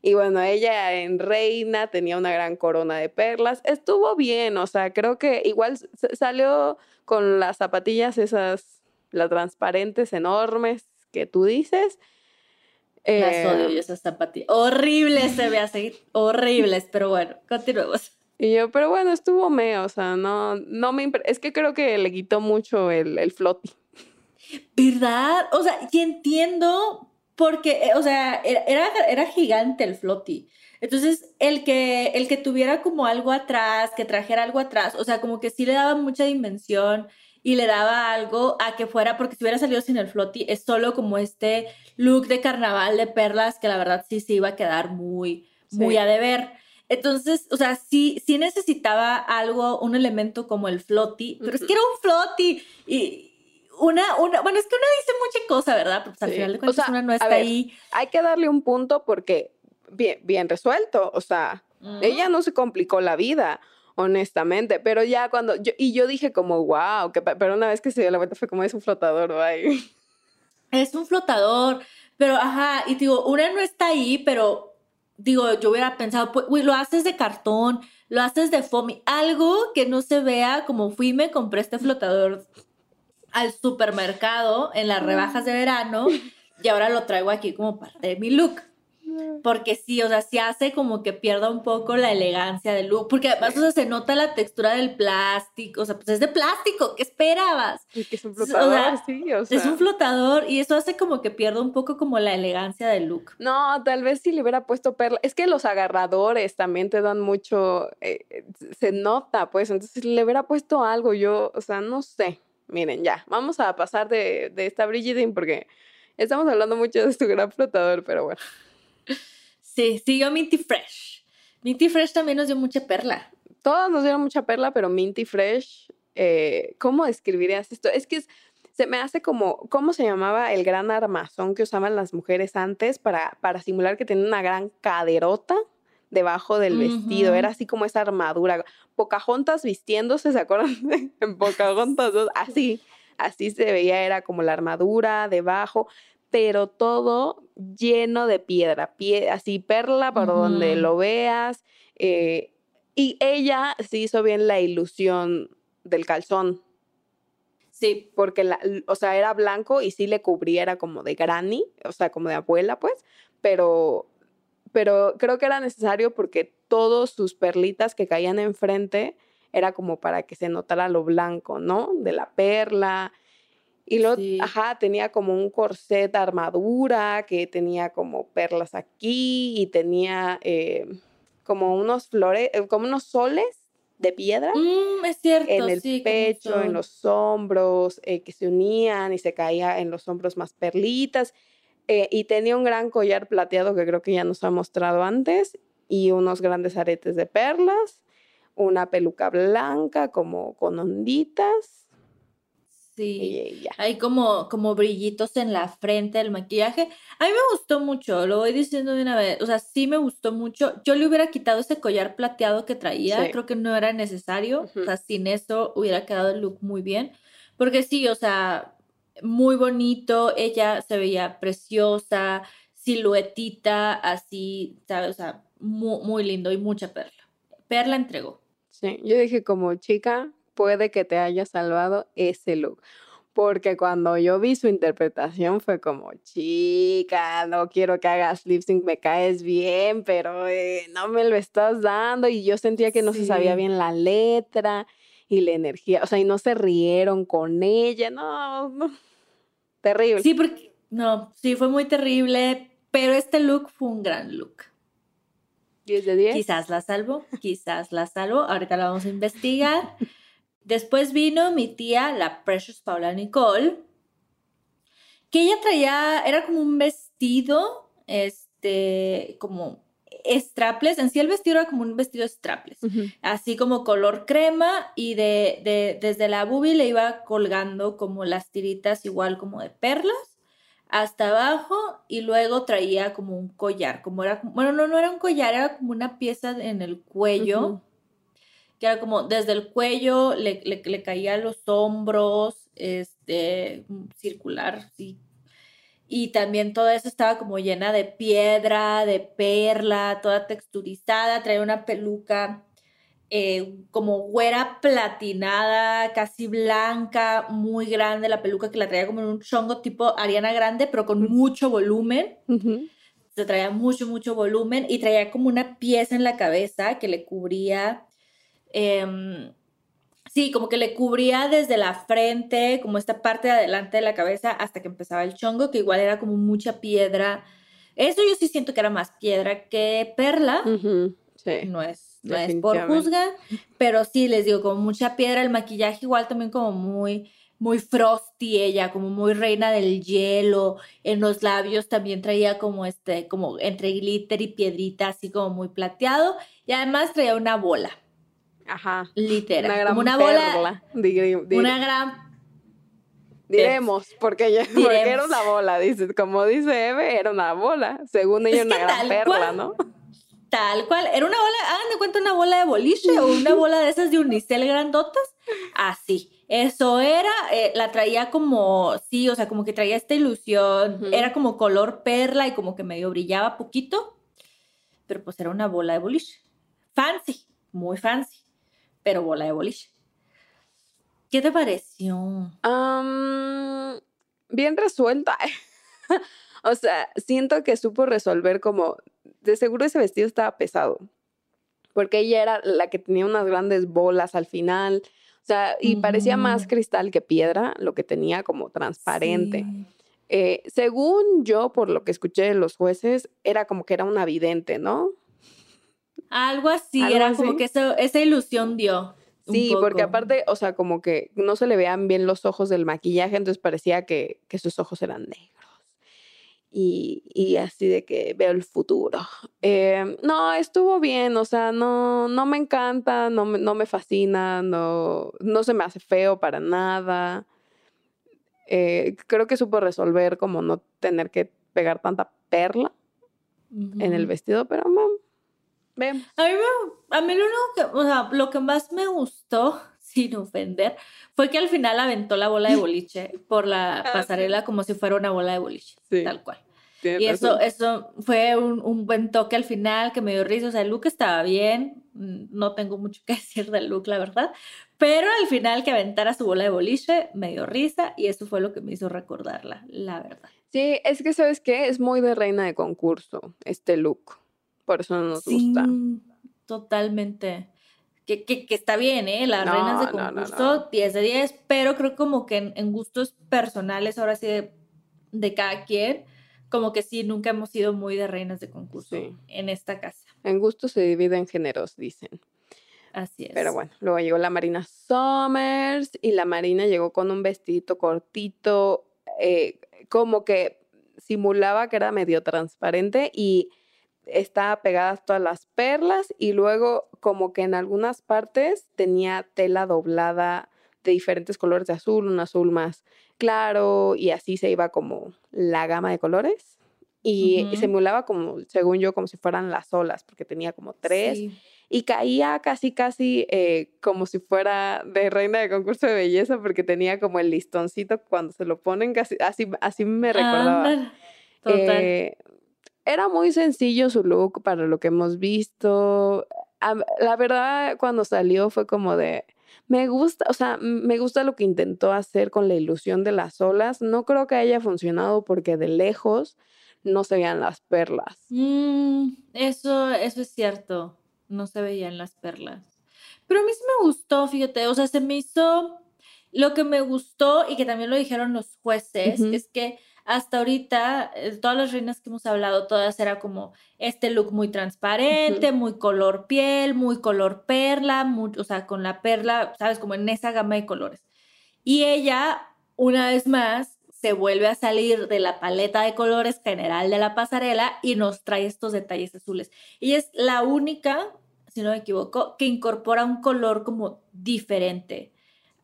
Y bueno, ella en reina tenía una gran corona de perlas. Estuvo bien, o sea, creo que igual salió con las zapatillas esas, las transparentes enormes que tú dices. Las odio eh, esas zapatillas. Horribles se ve así, horribles, pero bueno, continuemos. Y yo, pero bueno, estuvo me, o sea, no, no me es que creo que le quitó mucho el, el. ¿Verdad? O sea, y entiendo porque, eh, o sea, era, era gigante el flotti. Entonces, el que, el que tuviera como algo atrás, que trajera algo atrás, o sea, como que sí le daba mucha dimensión y le daba algo a que fuera, porque si hubiera salido sin el flotti, es solo como este look de carnaval de perlas que la verdad sí se iba a quedar muy, muy a deber. Entonces, o sea, sí, sí necesitaba algo, un elemento como el flotti, pero es que era un flotti y una, una, bueno, es que una dice mucha cosa, ¿verdad? Pues al final de cuentas una no está ahí. Hay que darle un punto porque bien, bien resuelto, o sea, ella no se complicó la vida honestamente, pero ya cuando yo, y yo dije como, wow, que, pero una vez que se dio la vuelta fue como es un flotador, ay. Es un flotador, pero ajá, y digo, una no está ahí, pero digo, yo hubiera pensado, pues, lo haces de cartón, lo haces de foamy, algo que no se vea como fui me compré este flotador al supermercado en las rebajas de verano y ahora lo traigo aquí como parte de mi look. Porque sí, o sea, sí hace como que pierda un poco la elegancia del look. Porque además, o sea, se nota la textura del plástico. O sea, pues es de plástico, ¿qué esperabas? Es que es un flotador, sí, o sea. Es un flotador y eso hace como que pierda un poco como la elegancia del look. No, tal vez si le hubiera puesto perla. Es que los agarradores también te dan mucho. Eh, se nota, pues. Entonces, si le hubiera puesto algo, yo, o sea, no sé. Miren, ya, vamos a pasar de, de esta Brigidine porque estamos hablando mucho de su gran flotador, pero bueno. Sí, siguió Minty Fresh. Minty Fresh también nos dio mucha perla. Todas nos dieron mucha perla, pero Minty Fresh, eh, ¿cómo describirías esto? Es que se me hace como, ¿cómo se llamaba el gran armazón que usaban las mujeres antes para, para simular que tenían una gran caderota debajo del vestido? Era así como esa armadura. Pocahontas vistiéndose, ¿se acuerdan? (laughs) en Pocahontas, así, así se veía, era como la armadura debajo pero todo lleno de piedra, pie, así perla por donde lo veas. Eh, y ella se hizo bien la ilusión del calzón. Sí, porque, la, o sea, era blanco y sí le cubriera como de granny, o sea, como de abuela, pues, pero, pero creo que era necesario porque todos sus perlitas que caían enfrente era como para que se notara lo blanco, ¿no? De la perla, y luego, ajá, tenía como un corset armadura que tenía como perlas aquí y tenía eh, como unos flores, eh, como unos soles de piedra. Mm, es cierto. En el pecho, en los hombros, eh, que se unían y se caía en los hombros más perlitas. Eh, y tenía un gran collar plateado que creo que ya nos ha mostrado antes y unos grandes aretes de perlas, una peluca blanca como con onditas. Sí. Hay como, como brillitos en la frente del maquillaje. A mí me gustó mucho, lo voy diciendo de una vez. O sea, sí me gustó mucho. Yo le hubiera quitado ese collar plateado que traía. Sí. Creo que no era necesario. O Ujú. sea, sin eso hubiera quedado el look muy bien. Porque sí, o sea, muy bonito. Ella se veía preciosa, siluetita, así, ¿sabes? O sea, muy, muy lindo y mucha perla. Perla entregó. Sí, yo dije como chica, puede que te haya salvado ese look. Porque cuando yo vi su interpretación fue como, chica, no quiero que hagas lip sync, me caes bien, pero eh, no me lo estás dando. Y yo sentía que no se sabía Sí. bien la letra y la energía, o sea, y no se rieron con ella, no, no. Terrible. Sí, porque, no, sí, fue muy terrible, pero este look fue un gran look. 10 de 10. Quizás la salvo, quizás la salvo, ahorita la vamos a investigar. (laughs) Después vino mi tía, la Precious Paula Nicole, que ella traía, era como un vestido, este, como strapless, en sí el vestido era como un vestido strapless, así como color crema y de, de- desde la boobie le iba colgando como las tiritas igual como de perlas hasta abajo y luego traía como un collar, como era, bueno, no, no era un collar, era como una pieza en el cuello. Que era como desde el cuello le, le, le caía a los hombros, este, mm, circular, sí. Y también todo eso estaba como llena de piedra, de perla, toda texturizada, traía una peluca eh, como güera platinada, casi blanca, muy grande, la peluca que la traía como en un chongo tipo Ariana Grande, pero con mucho volumen. Se traía mucho, mucho volumen y traía como una pieza en la cabeza que le cubría, em, sí, como que le cubría desde la frente, como esta parte de adelante de la cabeza hasta que empezaba el chongo, que igual era como mucha piedra. Eso yo sí siento que era más piedra que perla. Sí. No es, no es por juzga, pero sí les digo, como mucha piedra, el maquillaje igual también como muy, muy frosty ella, como muy reina del hielo, en los labios también traía como este, como entre glitter y piedrita, así como muy plateado, y además traía una bola, Ajá. literal, Una gran como una bola, perla, di- una gran, Diremos, porque, ya, (laughs) porque era una bola, dice, como dice Eve, era una bola. Según ella, una gran perla, cual. ¿no? tal cual, era una bola, hagan de cuenta una bola de boliche o una (laughs) bola de esas de unicel grandotas, así. Eso era, eh, la traía como, sí, o sea, como que traía esta ilusión, era como color perla y como que medio brillaba poquito, pero pues era una bola de boliche. Fancy, muy fancy, pero bola de boliche. ¿Qué te pareció? Am, bien resuelta. (laughs) o sea, siento que supo resolver como, de seguro ese vestido estaba pesado, porque ella era la que tenía unas grandes bolas al final. O sea, y parecía más Ujú. cristal que piedra, lo que tenía como transparente. Sí. Eh, según yo, por lo que escuché de los jueces, era como que era una vidente, ¿no? Algo así, ¿Algo era como que eso, esa ilusión dio. Sí, porque aparte, o sea, como que no se le vean bien los ojos del maquillaje, entonces parecía que, que sus ojos eran negros. Y, y así de que veo el futuro. Eh, no, estuvo bien, o sea, no, no me encanta, no me, no me fascina, no, no se me hace feo para nada. Eh, creo que supo resolver como no tener que pegar tanta perla en el vestido, pero mam, vemos. A mí, me- a mí lo único que, o sea, lo que más me gustó, (laughs) sin ofender, fue que al final aventó la bola de boliche por la (laughs) Ah, sí. pasarela como si fuera una bola de boliche, Sí. tal cual. Tienes Y eso, razón. eso fue un, un buen toque al final que me dio risa. O sea, el look estaba bien. mm, No tengo mucho que (laughs) decir del look, la verdad. Pero al final que aventara su bola de boliche me dio risa y eso fue lo que me hizo recordarla, la verdad. Sí, es que sabes qué, es muy de reina de concurso este look. Por eso no nos gusta. Sí, totalmente. Que, que, que está bien, ¿eh? Las No, reinas de no, concurso, no. 10 de 10, pero creo como que en, en gustos personales, ahora sí, de, de cada quien, como que sí, nunca hemos sido muy de reinas de concurso Sí. en esta casa. En gusto se divide en géneros, dicen. Así es. Pero bueno, luego llegó la Marina Summers y la Marina llegó con un vestidito cortito, eh, como que simulaba que era medio transparente y estaba pegadas todas las perlas y luego como que en algunas partes tenía tela doblada de diferentes colores de azul, un azul más claro y así se iba como la gama de colores y, y simulaba como, según yo, como si fueran las olas porque tenía como tres Sí. y caía casi, casi eh, como si fuera de reina de concurso de belleza porque tenía como el listoncito cuando se lo ponen, casi, así, así me recordaba. Total. Eh, era muy sencillo su look para lo que hemos visto. La verdad, cuando salió fue como de, me gusta, o sea, me gusta lo que intentó hacer con la ilusión de las olas. No creo que haya funcionado porque de lejos no se veían las perlas. Mm, eso, eso es cierto. No se veían las perlas. Pero a mí sí me gustó, fíjate. O sea, se me hizo. Lo que me gustó y que también lo dijeron los jueces es que hasta ahorita, eh, todas las reinas que hemos hablado, todas era como este look muy transparente, muy color piel, muy color perla, muy- o sea, con la perla, ¿sabes? Como en esa gama de colores. Y ella, una vez más, se vuelve a salir de la paleta de colores general de la pasarela y nos trae estos detalles azules. Y es la única, si no me equivoco, que incorpora un color como diferente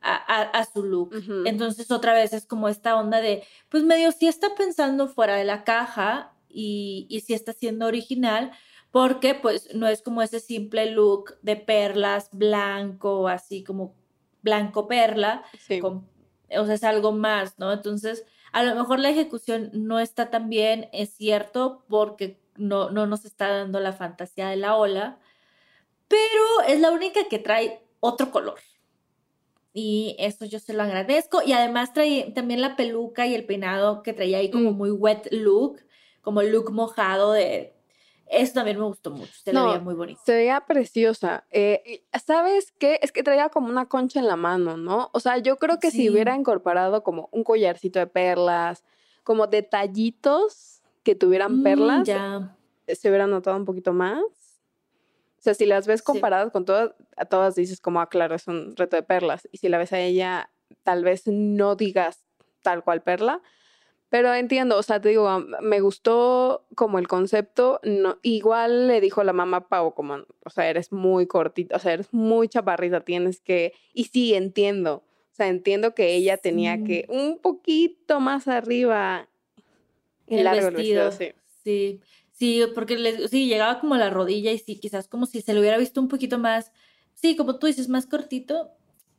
a, a- a su look. Entonces otra vez es como esta onda de, pues medio sí está pensando fuera de la caja y, y sí está siendo original. Porque pues no es como ese simple look de perlas blanco, así como blanco perla, Sí. con- o sea, es algo más, ¿no? Entonces, a lo mejor la ejecución no está tan bien, es cierto, porque no, no nos está dando la fantasía de la ola, pero es la única que trae otro color. Y eso yo se lo agradezco. Y además trae también la peluca y el peinado que traía ahí como Mm. muy wet look, como look mojado de... Eso también me gustó mucho, se No, veía muy bonito. Se veía preciosa. Eh, ¿Sabes qué? Es que traía como una concha en la mano, ¿no? O sea, yo creo que si hubiera incorporado como un collarcito de perlas, como detallitos que tuvieran Mm, perlas, ya. se hubiera notado un poquito más. O sea, si las ves Sí. comparadas con todas, a todas dices como, ah, claro, es un reto de perlas. Y si la ves a ella, tal vez no digas tal cual perla. Pero entiendo, o sea, te digo, me gustó como el concepto. No, igual le dijo la mamá Pau, como, o sea, eres muy cortita, o sea, eres muy chaparrita, tienes que. Y sí, entiendo. O sea, entiendo que ella tenía Sí. que un poquito más arriba. Y el largo vestido. el vestido, sí. Sí, sí, porque le- sí, llegaba como a la rodilla y sí, quizás como si se le hubiera visto un poquito más, sí, como tú dices, más cortito,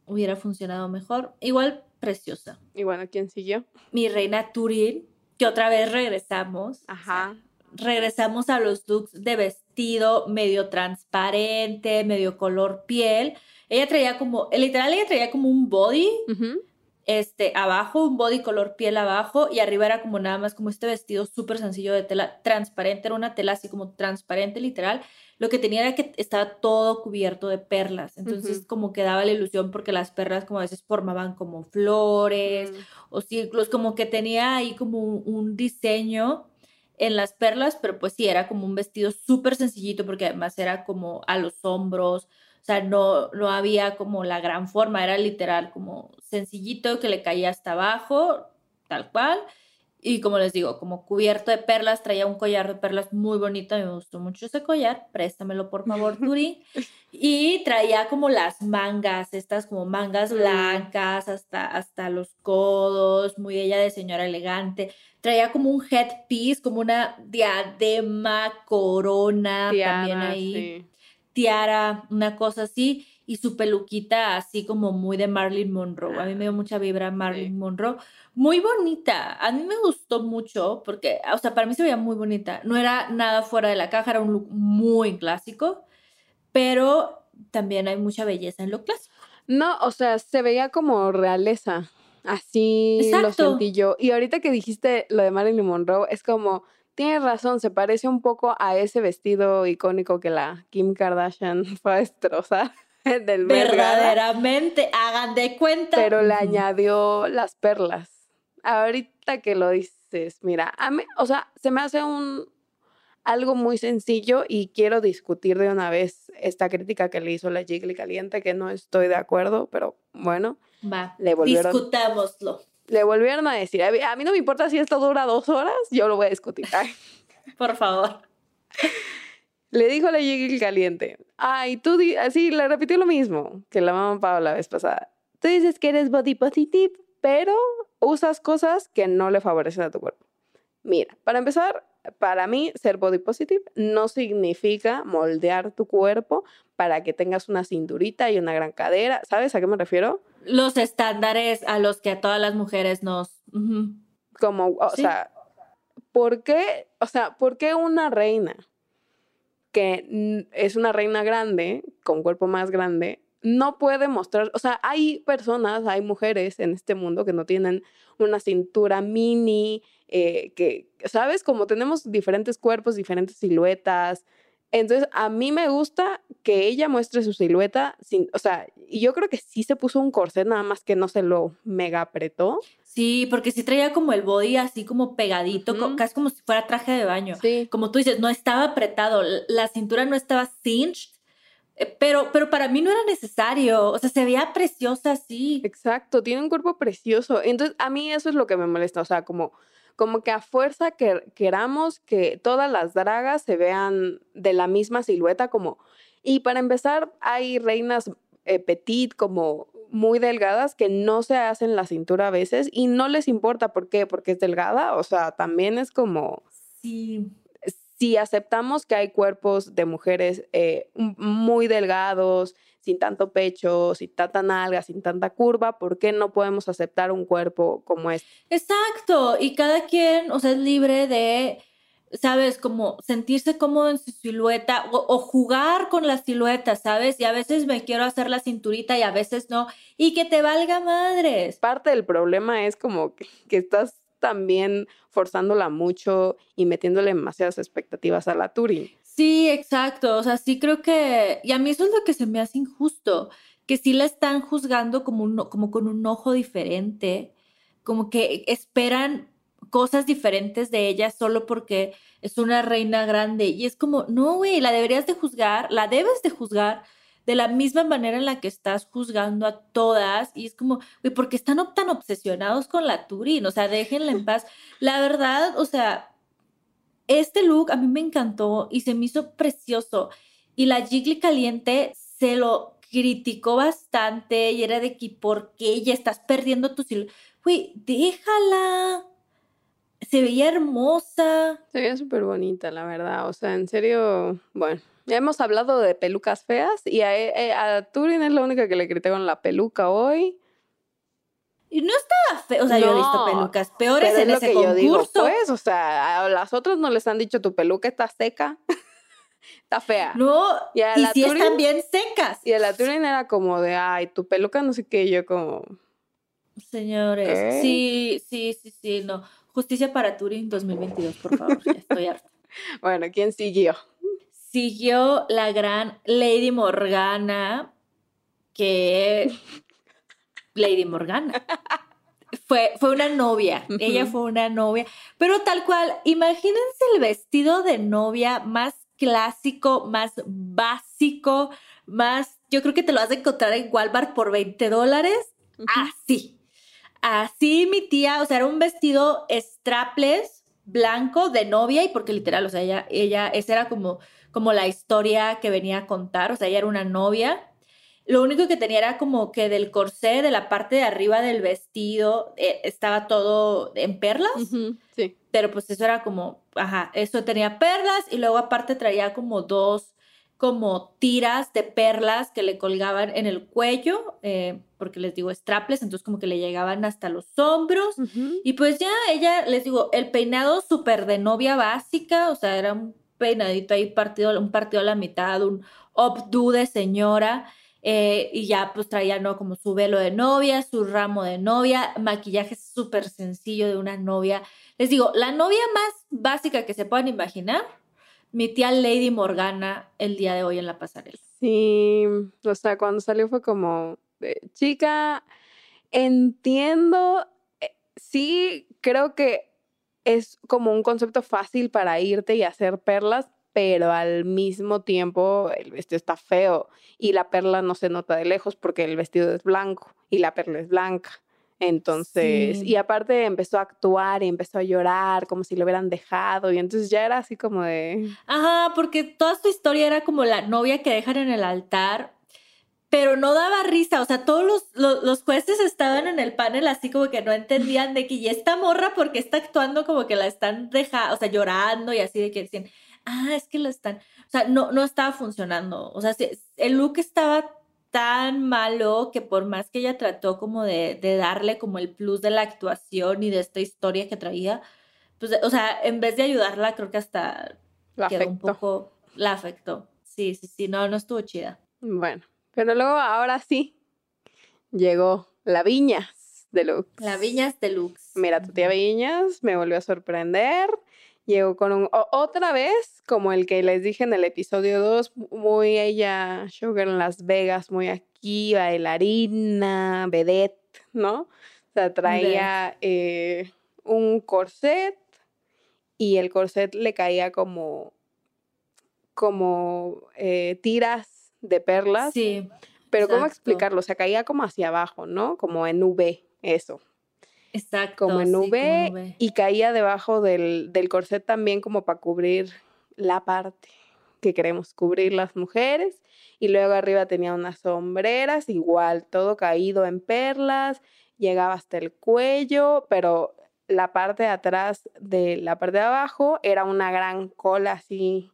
hubiera funcionado mejor. Igual preciosa. Y bueno, ¿quién siguió? Mi reina Turin, que otra vez regresamos. o sea, Ajá. regresamos a los looks de vestido medio transparente, medio color piel. Ella traía como, literal, ella traía como un body. Este, abajo, un body color piel abajo y arriba era como nada más como este vestido súper sencillo de tela transparente, era una tela así como transparente literal. Lo que tenía era que estaba todo cubierto de perlas, entonces como que daba la ilusión porque las perlas como a veces formaban como flores o círculos, como que tenía ahí como un, un diseño en las perlas, pero pues sí, era como un vestido súper sencillito porque además era como a los hombros, o sea, no, no había como la gran forma, era literal como sencillito que le caía hasta abajo, tal cual. Y como les digo, como cubierto de perlas, traía un collar de perlas muy bonito, me gustó mucho ese collar, préstamelo por favor, (laughs) Turi. Y traía como las mangas, estas como mangas Mm. blancas hasta, hasta los codos, muy ella de señora elegante. Traía como un headpiece, como una diadema, corona, también ahí sí. Tiara, una cosa así, y su peluquita así como muy de Marilyn Monroe. A mí me dio mucha vibra Marilyn Sí. Monroe. Muy bonita. A mí me gustó mucho porque, o sea, para mí se veía muy bonita. No era nada fuera de la caja, era un look muy clásico, pero también hay mucha belleza en lo clásico. No, o sea, se veía como realeza. Así lo Exacto. sentí yo. Y ahorita que dijiste lo de Marilyn Monroe, es como, tienes razón, se parece un poco a ese vestido icónico que la Kim Kardashian (laughs) fue a destrozar (laughs) del Verdaderamente, hagan de cuenta. pero le añadió las perlas. Ahorita que lo dices, mira, a mí, o sea, se me hace un algo muy sencillo y quiero discutir de una vez esta crítica que le hizo la Jiggly Caliente, que no estoy de acuerdo, pero bueno, Va, le volvieron- discutámoslo. Le volvieron a decir, a mí, no me importa si esto dura dos horas, yo lo voy a discutir. (laughs) Ay. Por favor. Le dijo la Jiggly caliente, ay, tú, di-", así le repitió lo mismo que la mamá Pau la vez pasada. Tú dices que eres body positive, pero usas cosas que no le favorecen a tu cuerpo. Mira, para empezar, para mí ser body positive no significa moldear tu cuerpo para que tengas una cinturita y una gran cadera. ¿Sabes a qué me refiero? Los estándares a los que a todas las mujeres nos... Como, o Sí. sea, ¿por qué? O sea, ¿por qué una reina que es una reina grande, con cuerpo más grande, no puede mostrar, o sea, hay personas, hay mujeres en este mundo que no tienen una cintura mini, eh, que, ¿sabes? Como tenemos diferentes cuerpos, diferentes siluetas. Entonces, a mí me gusta que ella muestre su silueta, sin, o sea, y yo creo que sí se puso un corset, nada más que no se lo mega apretó. Sí, porque sí traía como el body así como pegadito, casi como si fuera traje de baño. Sí. Como tú dices, no estaba apretado, la cintura no estaba cinched, eh, pero, pero para mí no era necesario. O sea, se veía preciosa así. Exacto, tiene un cuerpo precioso. Entonces, a mí eso es lo que me molesta. O sea, como, como que a fuerza que queramos que todas las dragas se vean de la misma silueta, como. Y para empezar, hay reinas eh, petit, como muy delgadas, que no se hacen la cintura a veces y no les importa. ¿Por qué? Porque es delgada. O sea, también es como Sí. si aceptamos que hay cuerpos de mujeres eh, muy delgados, sin tanto pecho, sin tanta nalga, sin tanta curva, ¿por qué no podemos aceptar un cuerpo como este? Exacto, y cada quien, o sea, es libre de, sabes, como sentirse cómodo en su silueta o, o jugar con la silueta, ¿sabes? Y a veces me quiero hacer la cinturita y a veces no, y que te valga madres. Parte del problema es como que, que estás también forzándola mucho y metiéndole demasiadas expectativas a la Turing. Sí, exacto, o sea, sí creo que, y a mí eso es lo que se me hace injusto, que sí la están juzgando como, un, como con un ojo diferente, como que esperan cosas diferentes de ella solo porque es una reina grande. Y es como, no, güey, la deberías de juzgar, la debes de juzgar de la misma manera en la que estás juzgando a todas. Y es como, güey, ¿por qué están tan obsesionados con la Turing? O sea, déjenla en (laughs) paz. La verdad, o sea, este look a mí me encantó y se me hizo precioso. Y la Jiggly caliente se lo criticó bastante y era de que, ¿por qué ya estás perdiendo tu silueta? Güey, déjala. Se veía hermosa. Se veía súper bonita, la verdad. O sea, en serio, bueno, ya hemos hablado de pelucas feas y a, eh, a Turing es la única que le criticaron la peluca hoy. Y no estaba feo. O sea, yo he visto pelucas peores en es lo ese que concurso. yo digo, pues, o sea, a las otras no les han dicho tu peluca está seca, (laughs) está fea. No, Y a y la sí Turing- están bien secas. Y a la Turing era como de, ay, tu peluca no sé qué, y yo como, Señores, ¿Qué? sí, sí, sí, sí, no. Justicia para Turing 2022, por favor, ya (laughs) estoy harta. bueno, ¿quién siguió? Siguió la gran Lady Morgana, que Lady Morgana. Fue, fue una novia, ella fue una novia, pero tal cual, imagínense el vestido de novia más clásico, más básico, más, yo creo que te lo vas a encontrar en Walmart por 20 dólares, así. Así mi tía, o sea, era un vestido strapless, blanco, de novia, y porque literal, o sea, ella, ella, esa era como, como la historia que venía a contar, o sea, ella era una novia. Lo único que tenía era como que del corsé, de la parte de arriba del vestido, eh, estaba todo en perlas, Sí. pero pues eso era como, ajá, eso tenía perlas y luego aparte traía como dos como tiras de perlas que le colgaban en el cuello, eh, porque les digo strapless, entonces como que le llegaban hasta los hombros. Y pues ya ella, les digo, el peinado súper de novia básica, o sea, era un peinadito ahí partido, un partido a la mitad, un updo de señora. Eh, y ya pues traía, ¿no? Como su velo de novia, su ramo de novia, maquillaje súper sencillo de una novia. Les digo, la novia más básica que se puedan imaginar, mi tía Lady Morgana el día de hoy en la pasarela. Sí, o sea, cuando salió fue como, chica, entiendo, eh, sí creo que es como un concepto fácil para irte y hacer perlas, pero al mismo tiempo el vestido está feo y la perla no se nota de lejos porque el vestido es blanco y la perla es blanca. Entonces, Sí. y aparte empezó a actuar y empezó a llorar como si lo hubieran dejado. Y entonces ya era así como de. Ajá, porque toda su historia era como la novia que dejan en el altar, pero no daba risa. O sea, todos los, los, los jueces estaban en el panel así como que no entendían de que, y esta morra, porque está actuando como que la están dejando, o sea, llorando y así de que decían, ah, es que la están. O sea, no, no estaba funcionando. O sea, el look estaba tan malo que por más que ella trató como de, de darle como el plus de la actuación y de esta historia que traía, pues, o sea, en vez de ayudarla, creo que hasta La quedó un afectó. poco, la afectó. Sí, sí, sí, no, no estuvo chida. Bueno, pero luego ahora sí llegó la Viñas de Lux. La Viñas Deluxe. Mira, tu tía Viñas me volvió a sorprender. Llegó con un. o- otra vez, como el que les dije en el episodio 2, muy ella, Sugar en Las Vegas, muy aquí, bailarina, vedette, ¿no? O sea, traía eh, un corset y el corset le caía como. como eh, tiras de perlas. Sí, Pero ¿cómo explicarlo? O sea, caía como hacia abajo, ¿no? Como en V, eso exacto. como en sí, V, como en V. y caía debajo del, del corset también como para cubrir la parte que queremos cubrir las mujeres. Y luego arriba tenía unas sombreras, igual, todo caído en perlas, llegaba hasta el cuello, pero la parte de atrás de la parte de abajo era una gran cola así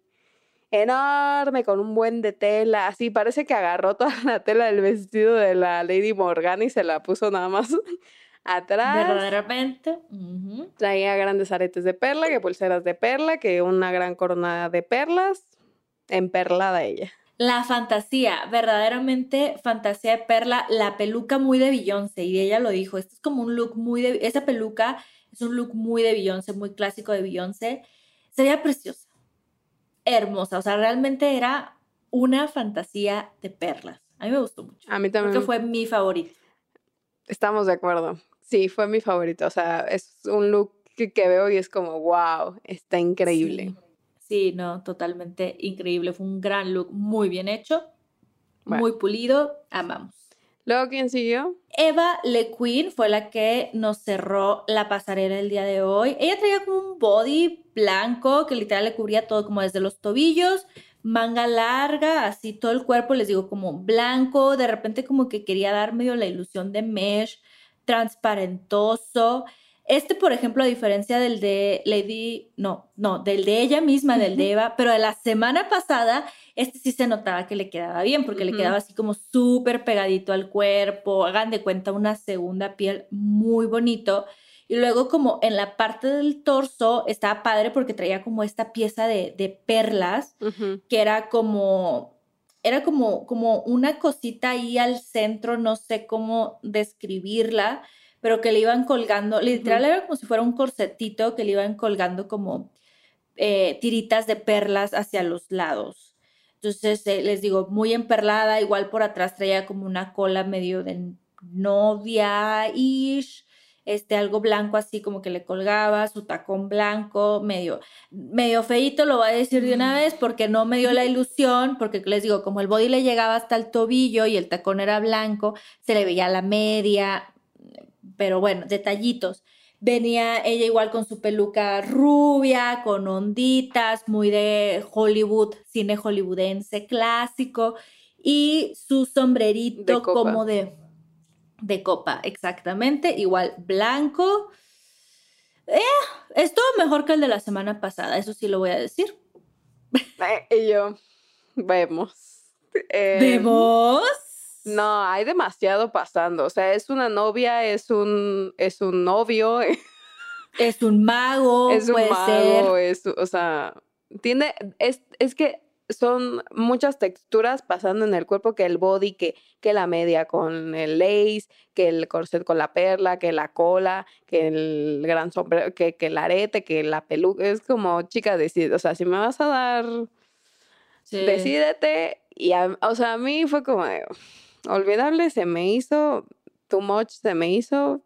enorme, con un buen de tela, así parece que agarró toda la tela del vestido de la Lady Morgana y se la puso nada más atrás. Verdaderamente. Traía grandes aretes de perla, que pulseras de perla, que una gran corona de perlas. Emperlada ella. La fantasía, verdaderamente fantasía de perla, la peluca muy de Beyoncé, y ella lo dijo, esto es como un look muy de, esa peluca es un look muy de Beyoncé, muy clásico de Beyoncé, se veía preciosa, hermosa, o sea, realmente era una fantasía de perlas. A mí me gustó mucho. A mí Creo también. que fue mi favorito. Estamos de acuerdo. Sí, fue mi favorito. O sea, es un look que, que veo y es como, wow, está increíble. Sí. Sí, no, totalmente increíble. Fue un gran look, muy bien hecho, Bueno. muy pulido, amamos. Luego, ¿quién siguió? Eva Le Queen fue la que nos cerró la pasarela el día de hoy. Ella traía como un body blanco que literal le cubría todo como desde los tobillos, manga larga, así todo el cuerpo, les digo, como blanco, de repente como que quería dar medio la ilusión de mesh, transparentoso. Este, por ejemplo, a diferencia del de Lady, no, no, del de ella misma, del de Eva, pero de la semana pasada, este sí se notaba que le quedaba bien, porque le quedaba así como súper pegadito al cuerpo, hagan de cuenta una segunda piel muy bonito. Y luego como en la parte del torso estaba padre porque traía como esta pieza de, de perlas que era como, era como, como una cosita ahí al centro, no sé cómo describirla, pero que le iban colgando, literal era como si fuera un corsetito que le iban colgando como eh, tiritas de perlas hacia los lados. Entonces, eh, les digo, muy emperlada, igual por atrás traía como una cola medio de novia-ish, este, algo blanco así como que le colgaba, su tacón blanco, medio, medio feito, lo voy a decir de una vez, porque no me dio la ilusión, porque les digo, como el body le llegaba hasta el tobillo y el tacón era blanco, se le veía la media, pero bueno, detallitos. Venía ella igual con su peluca rubia, con onditas, muy de Hollywood, cine hollywoodense clásico, y su sombrerito De como de, de copa, exactamente, igual blanco. Eh, estuvo mejor que el de la semana pasada, eso sí lo voy a decir. Eh, y yo, vemos. Eh, ¿Vemos? No, hay demasiado pasando. O sea, es una novia, es un, es un novio, Es un mago, es un puede mago, ser. es, o sea, tiene, es, es que son muchas texturas pasando en el cuerpo, que el body, que, que la media con el lace, que el corset con la perla, que la cola, que el gran sombrero, que, que el arete, que la peluca, es como, chica, decide, o sea, si me vas a dar, Sí. decídete, y a- o sea, a mí fue como, olvidable, se me hizo, too much, se me hizo,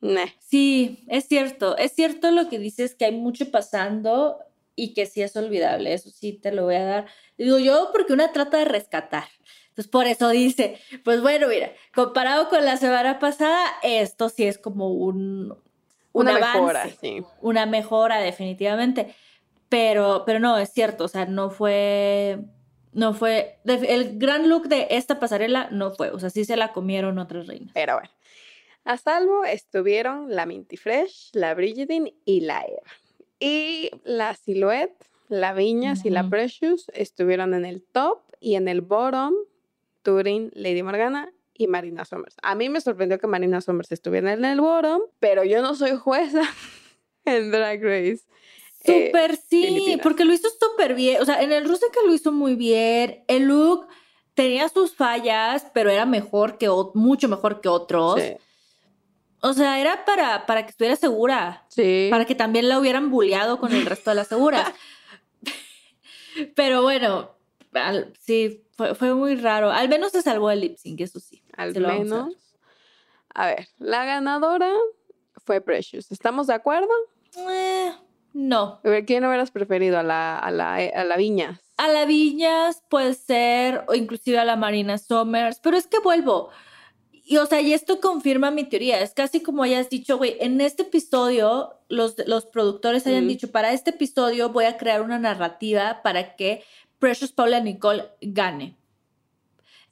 meh. Sí, es cierto, es cierto lo que dices que hay mucho pasando y que sí es olvidable, eso sí te lo voy a dar. Digo yo porque una trata de rescatar. Entonces, por eso dice, pues bueno, mira, comparado con la semana pasada, esto sí es como un, un Una avance, mejora, sí. una mejora definitivamente. Pero, pero no, es cierto, o sea, no fue, no fue, el gran look de esta pasarela no fue, o sea, sí se la comieron otras reinas. Pero bueno. A salvo estuvieron la Minty Fresh, la Brigidine y la Eva. Y la Silhouette, la Viñas y la. Precious estuvieron en el top y en el bottom, Turin, Lady Morgana y Marina Summers. A mí me sorprendió que Marina Summers estuviera en el bottom, pero yo no soy jueza (laughs) en Drag Race. Eh, Súper sí, Filipinas. porque lo hizo súper bien. O sea, en el Rusia que lo hizo muy bien. El look tenía sus fallas, pero era mejor que mucho mejor que otros. sí. O sea, era para, para que estuviera segura. Sí. Para que también la hubieran bulleado con el resto de las seguras. (laughs) pero bueno, al- sí, fue, fue muy raro. Al menos se salvó el lip sync, eso sí. Al a menos. A ver, la ganadora fue Precious. ¿Estamos de acuerdo? Eh, no. A ver, ¿quién hubieras preferido? ¿A la, a la, a la Viña? A la Viñas puede ser, o inclusive a la Marina Summers, pero es que vuelvo. Y o sea, y esto confirma mi teoría. Es casi como hayas dicho, güey, en este episodio los, los productores hayan Mm. dicho, para este episodio voy a crear una narrativa para que Precious Paula Nicole gane.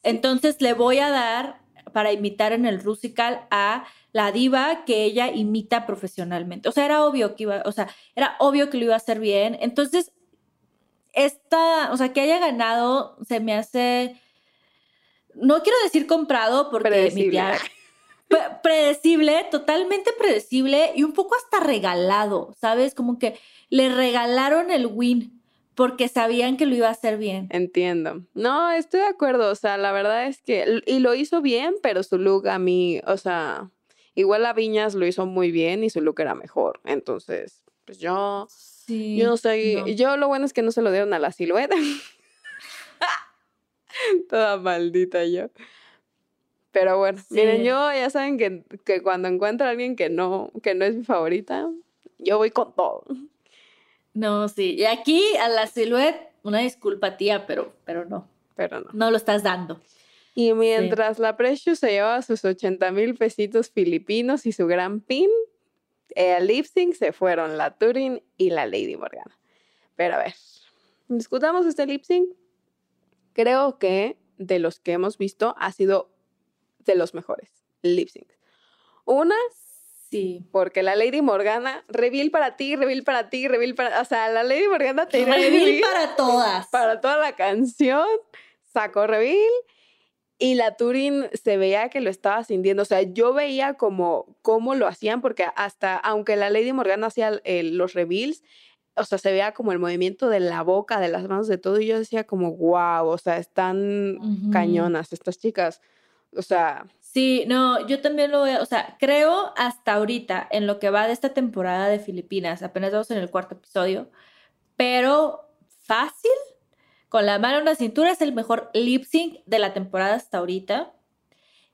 Entonces le voy a dar para imitar en el Rusical a la diva que ella imita profesionalmente. O sea, era obvio que iba, o sea, era obvio que lo iba a hacer bien. Entonces, esta, o sea, que haya ganado se me hace, no quiero decir comprado porque mi Predecible. tía- Pre- predecible, totalmente predecible y un poco hasta regalado, ¿sabes? Como que le regalaron el win porque sabían que lo iba a hacer bien. Entiendo. No, estoy de acuerdo. O sea, la verdad es que. Y lo hizo bien, pero su look a mí. O sea, igual la Viñas lo hizo muy bien y su look era mejor. Entonces, pues yo. Sí. Yo no soy. no. Yo lo bueno es que no se lo dieron a la silueta. (laughs) (laughs) Toda maldita yo. Pero bueno, miren, Sí. yo ya saben que, que cuando encuentro a alguien que no, que no es mi favorita, yo voy con todo. No, sí. Y aquí a la silueta, una disculpa, tía, pero, pero no, Pero no. no lo estás dando. Y mientras la Precious se llevaba sus 80 mil pesitos filipinos y su gran pin, el lip sync se fueron la Turin y la Lady Morgana. Pero a ver, discutamos este lip sync. Creo que de los que hemos visto ha sido de los mejores lip syncs. Una, Sí. porque la Lady Morgana, reveal para ti, reveal para ti, reveal para... O sea, la Lady Morgana te Reveal para todas. para toda la canción, sacó reveal y la Turin se veía que lo estaba sintiendo. O sea, yo veía como cómo lo hacían, porque hasta, aunque la Lady Morgana hacía el- los reveals, o sea, se veía como el movimiento de la boca, de las manos, de todo, y yo decía como, wow, o sea, están cañonas estas chicas. O sea, Sí, no, yo también lo veo, o sea, creo hasta ahorita, en lo que va de esta temporada de Filipinas, apenas vamos en el cuarto episodio, pero fácil, con la mano en la cintura, es el mejor lip sync de la temporada hasta ahorita.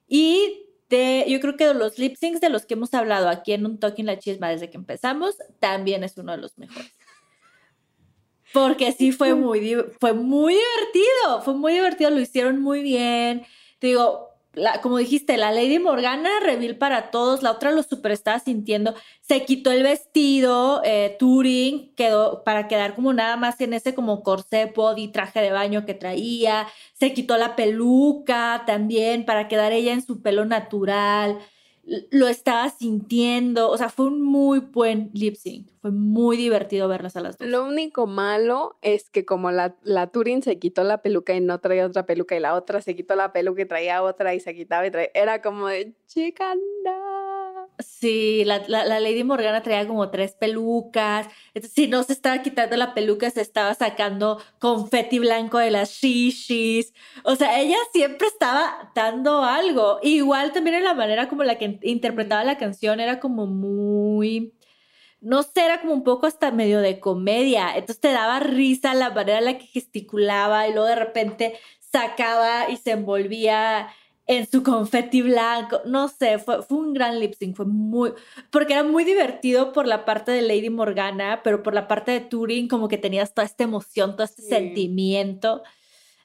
Y de, yo creo que de los lip syncs de los que hemos hablado aquí en un Talking la Chisma desde que empezamos, también es uno de los mejores. Porque sí fue muy, fue muy divertido, fue muy divertido, lo hicieron muy bien. Te digo, la- como dijiste, la Lady Morgana, reveal para todos, la otra lo super estaba sintiendo, se quitó el vestido, eh, Turing, quedó para quedar como nada más en ese como corsé, body, traje de baño que traía, se quitó la peluca también para quedar ella en su pelo natural, lo estaba sintiendo, o sea, fue un muy buen lip sync, fue muy divertido verlas a las dos. lo único malo es que como la, la Turin se quitó la peluca y no traía otra peluca y la otra se quitó la peluca y traía otra y se quitaba y traía, era como de, chica, no. Sí, la, la- la Lady Morgana traía como tres pelucas. Si no se estaba quitando la peluca, se estaba sacando confeti blanco de las shishis. O sea, ella siempre estaba dando algo. Igual también en la manera como la que interpretaba la canción era como muy. No sé, era como un poco hasta medio de comedia. Entonces te daba risa la manera en la que gesticulaba y luego de repente sacaba y se envolvía en su confeti blanco. No sé, fue, fue un gran lip sync, fue muy. Porque era muy divertido por la parte de Lady Morgana, pero por la parte de Turing, como que tenías toda esta emoción, todo este Sí. sentimiento.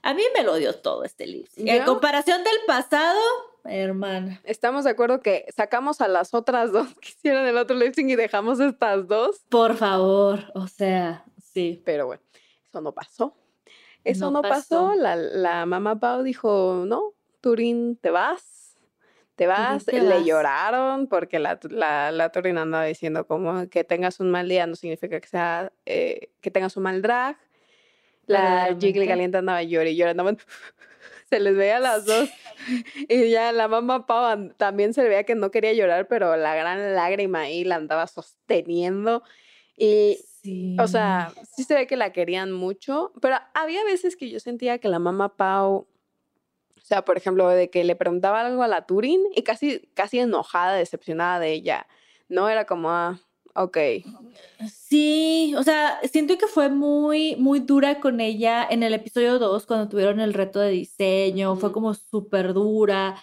A mí me lo dio todo este lip sync. En comparación del pasado, hermana. Estamos de acuerdo que sacamos a las otras dos (laughs) que hicieron el otro lip sync y dejamos estas dos. Por favor, o sea, sí. Pero bueno, eso no pasó. Eso No no, pasó. pasó. La, la mamá Pau dijo, no, Turín, te vas. Te vas. te Le vas. lloraron porque la, la, la Turín andaba diciendo como que tengas un mal día no significa que sea eh, que tengas un mal drag. La Jiggly. Caliente andaba llorando y llorando. (laughs) Se les veía a las dos. (laughs) Y ya la mamá Pau también se le veía que no quería llorar, pero la gran lágrima ahí la andaba sosteniendo. Y Sí. o sea, sí se ve que la querían mucho, pero había veces que yo sentía que la mamá Pau, o sea, por ejemplo, de que le preguntaba algo a la Turín y casi, casi enojada, decepcionada de ella. No era como, ah, ok. Sí, o sea, siento que fue muy, muy dura con ella en el episodio 2 cuando tuvieron el reto de diseño, fue como súper dura.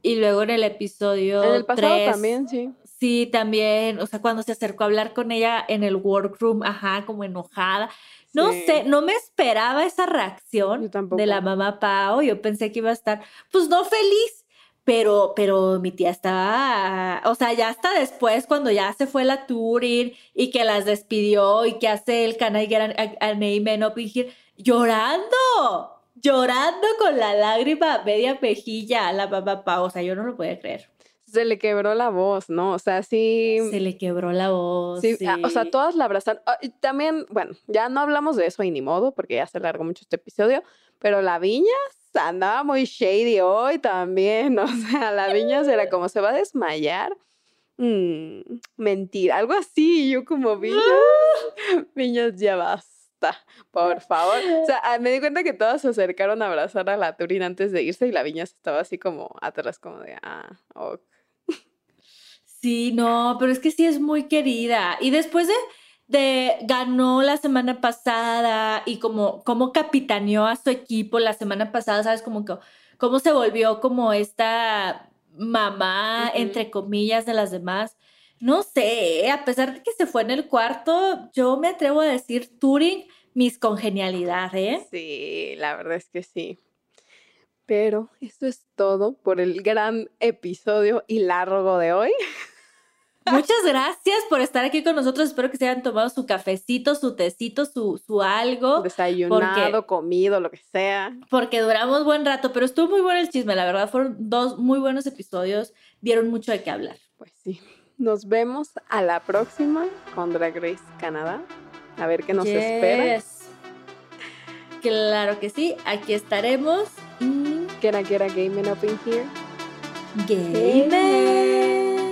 Y luego en el episodio En el pasado 3, también, sí. Sí, también, o sea, cuando se acercó a hablar con ella en el workroom, ajá, como enojada. No Sí. sé, no me esperaba esa reacción de la mamá Pau. Yo pensé que iba a estar, pues no feliz, pero, pero mi tía estaba, o sea, ya hasta después, cuando ya se fue la Turing y que las despidió y que hace el Can I Get an- a, here? llorando, llorando con la lágrima media mejilla a la mamá Pau. O sea, yo no lo podía creer. Se le quebró la voz, ¿no? O sea, sí. Se le quebró la voz. Sí, o sea, todas la abrazan. Ah, y también, bueno, ya no hablamos de eso y ni modo, porque ya se largó mucho este episodio, pero la Viñas andaba muy shady hoy también. (laughs) O sea, la Viñas (laughs) era como se va a desmayar. Mm, mentira, algo así. y Yo como Viñas, (laughs) Viñas, ya basta, por favor. O sea, ah, me di cuenta que todas se acercaron a abrazar a la Turín antes de irse y la Viñas estaba así como atrás, como de, ah, ok. Sí, no, pero es que sí es muy querida. Y después de, de ganó la semana pasada y como, como capitaneó a su equipo la semana pasada, ¿sabes? Como que, cómo se volvió como esta mamá, entre comillas, de las demás. No sé, a pesar de que se fue en el cuarto, yo me atrevo a decir Turing, mis congenialidad, ¿eh? Sí, la verdad es que sí. Pero eso es todo por el gran episodio y largo de hoy. (laughs) Muchas gracias por estar aquí con nosotros. Espero que se hayan tomado su cafecito, su tecito, su, su algo. Desayunado, comido, lo que sea. porque duramos buen rato, pero estuvo muy bueno el chisme, la verdad, fueron dos muy buenos episodios, dieron mucho de qué hablar. Pues sí. Nos vemos a la próxima con Drag Race Canadá. A ver qué nos espera. Claro que sí, aquí estaremos. Y Quiera, quiera, gaming up in here. Gamer.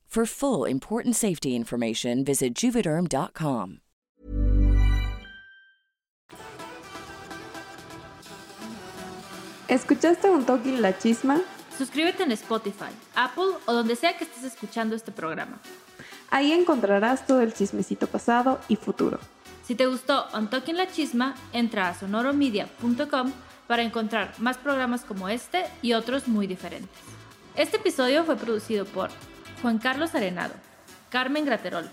For full important safety information, visit juvederm.com. ¿Escuchaste un toque la chisma? Suscríbete en Spotify, Apple o donde sea que estés escuchando este programa. Ahí encontrarás todo el chismecito pasado y futuro. Si te gustó On Talking La Chisma, entra a sonoromedia.com para encontrar más programas como este y otros muy diferentes. Este episodio fue producido por Juan Carlos Arenado, Carmen Graterol,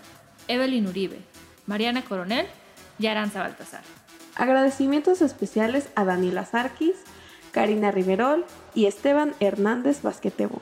Evelyn Uribe, Mariana Coronel y Aranza Baltasar. Agradecimientos especiales a Daniela Sarkis, Karina Riverol y Esteban Hernández Basquetebo.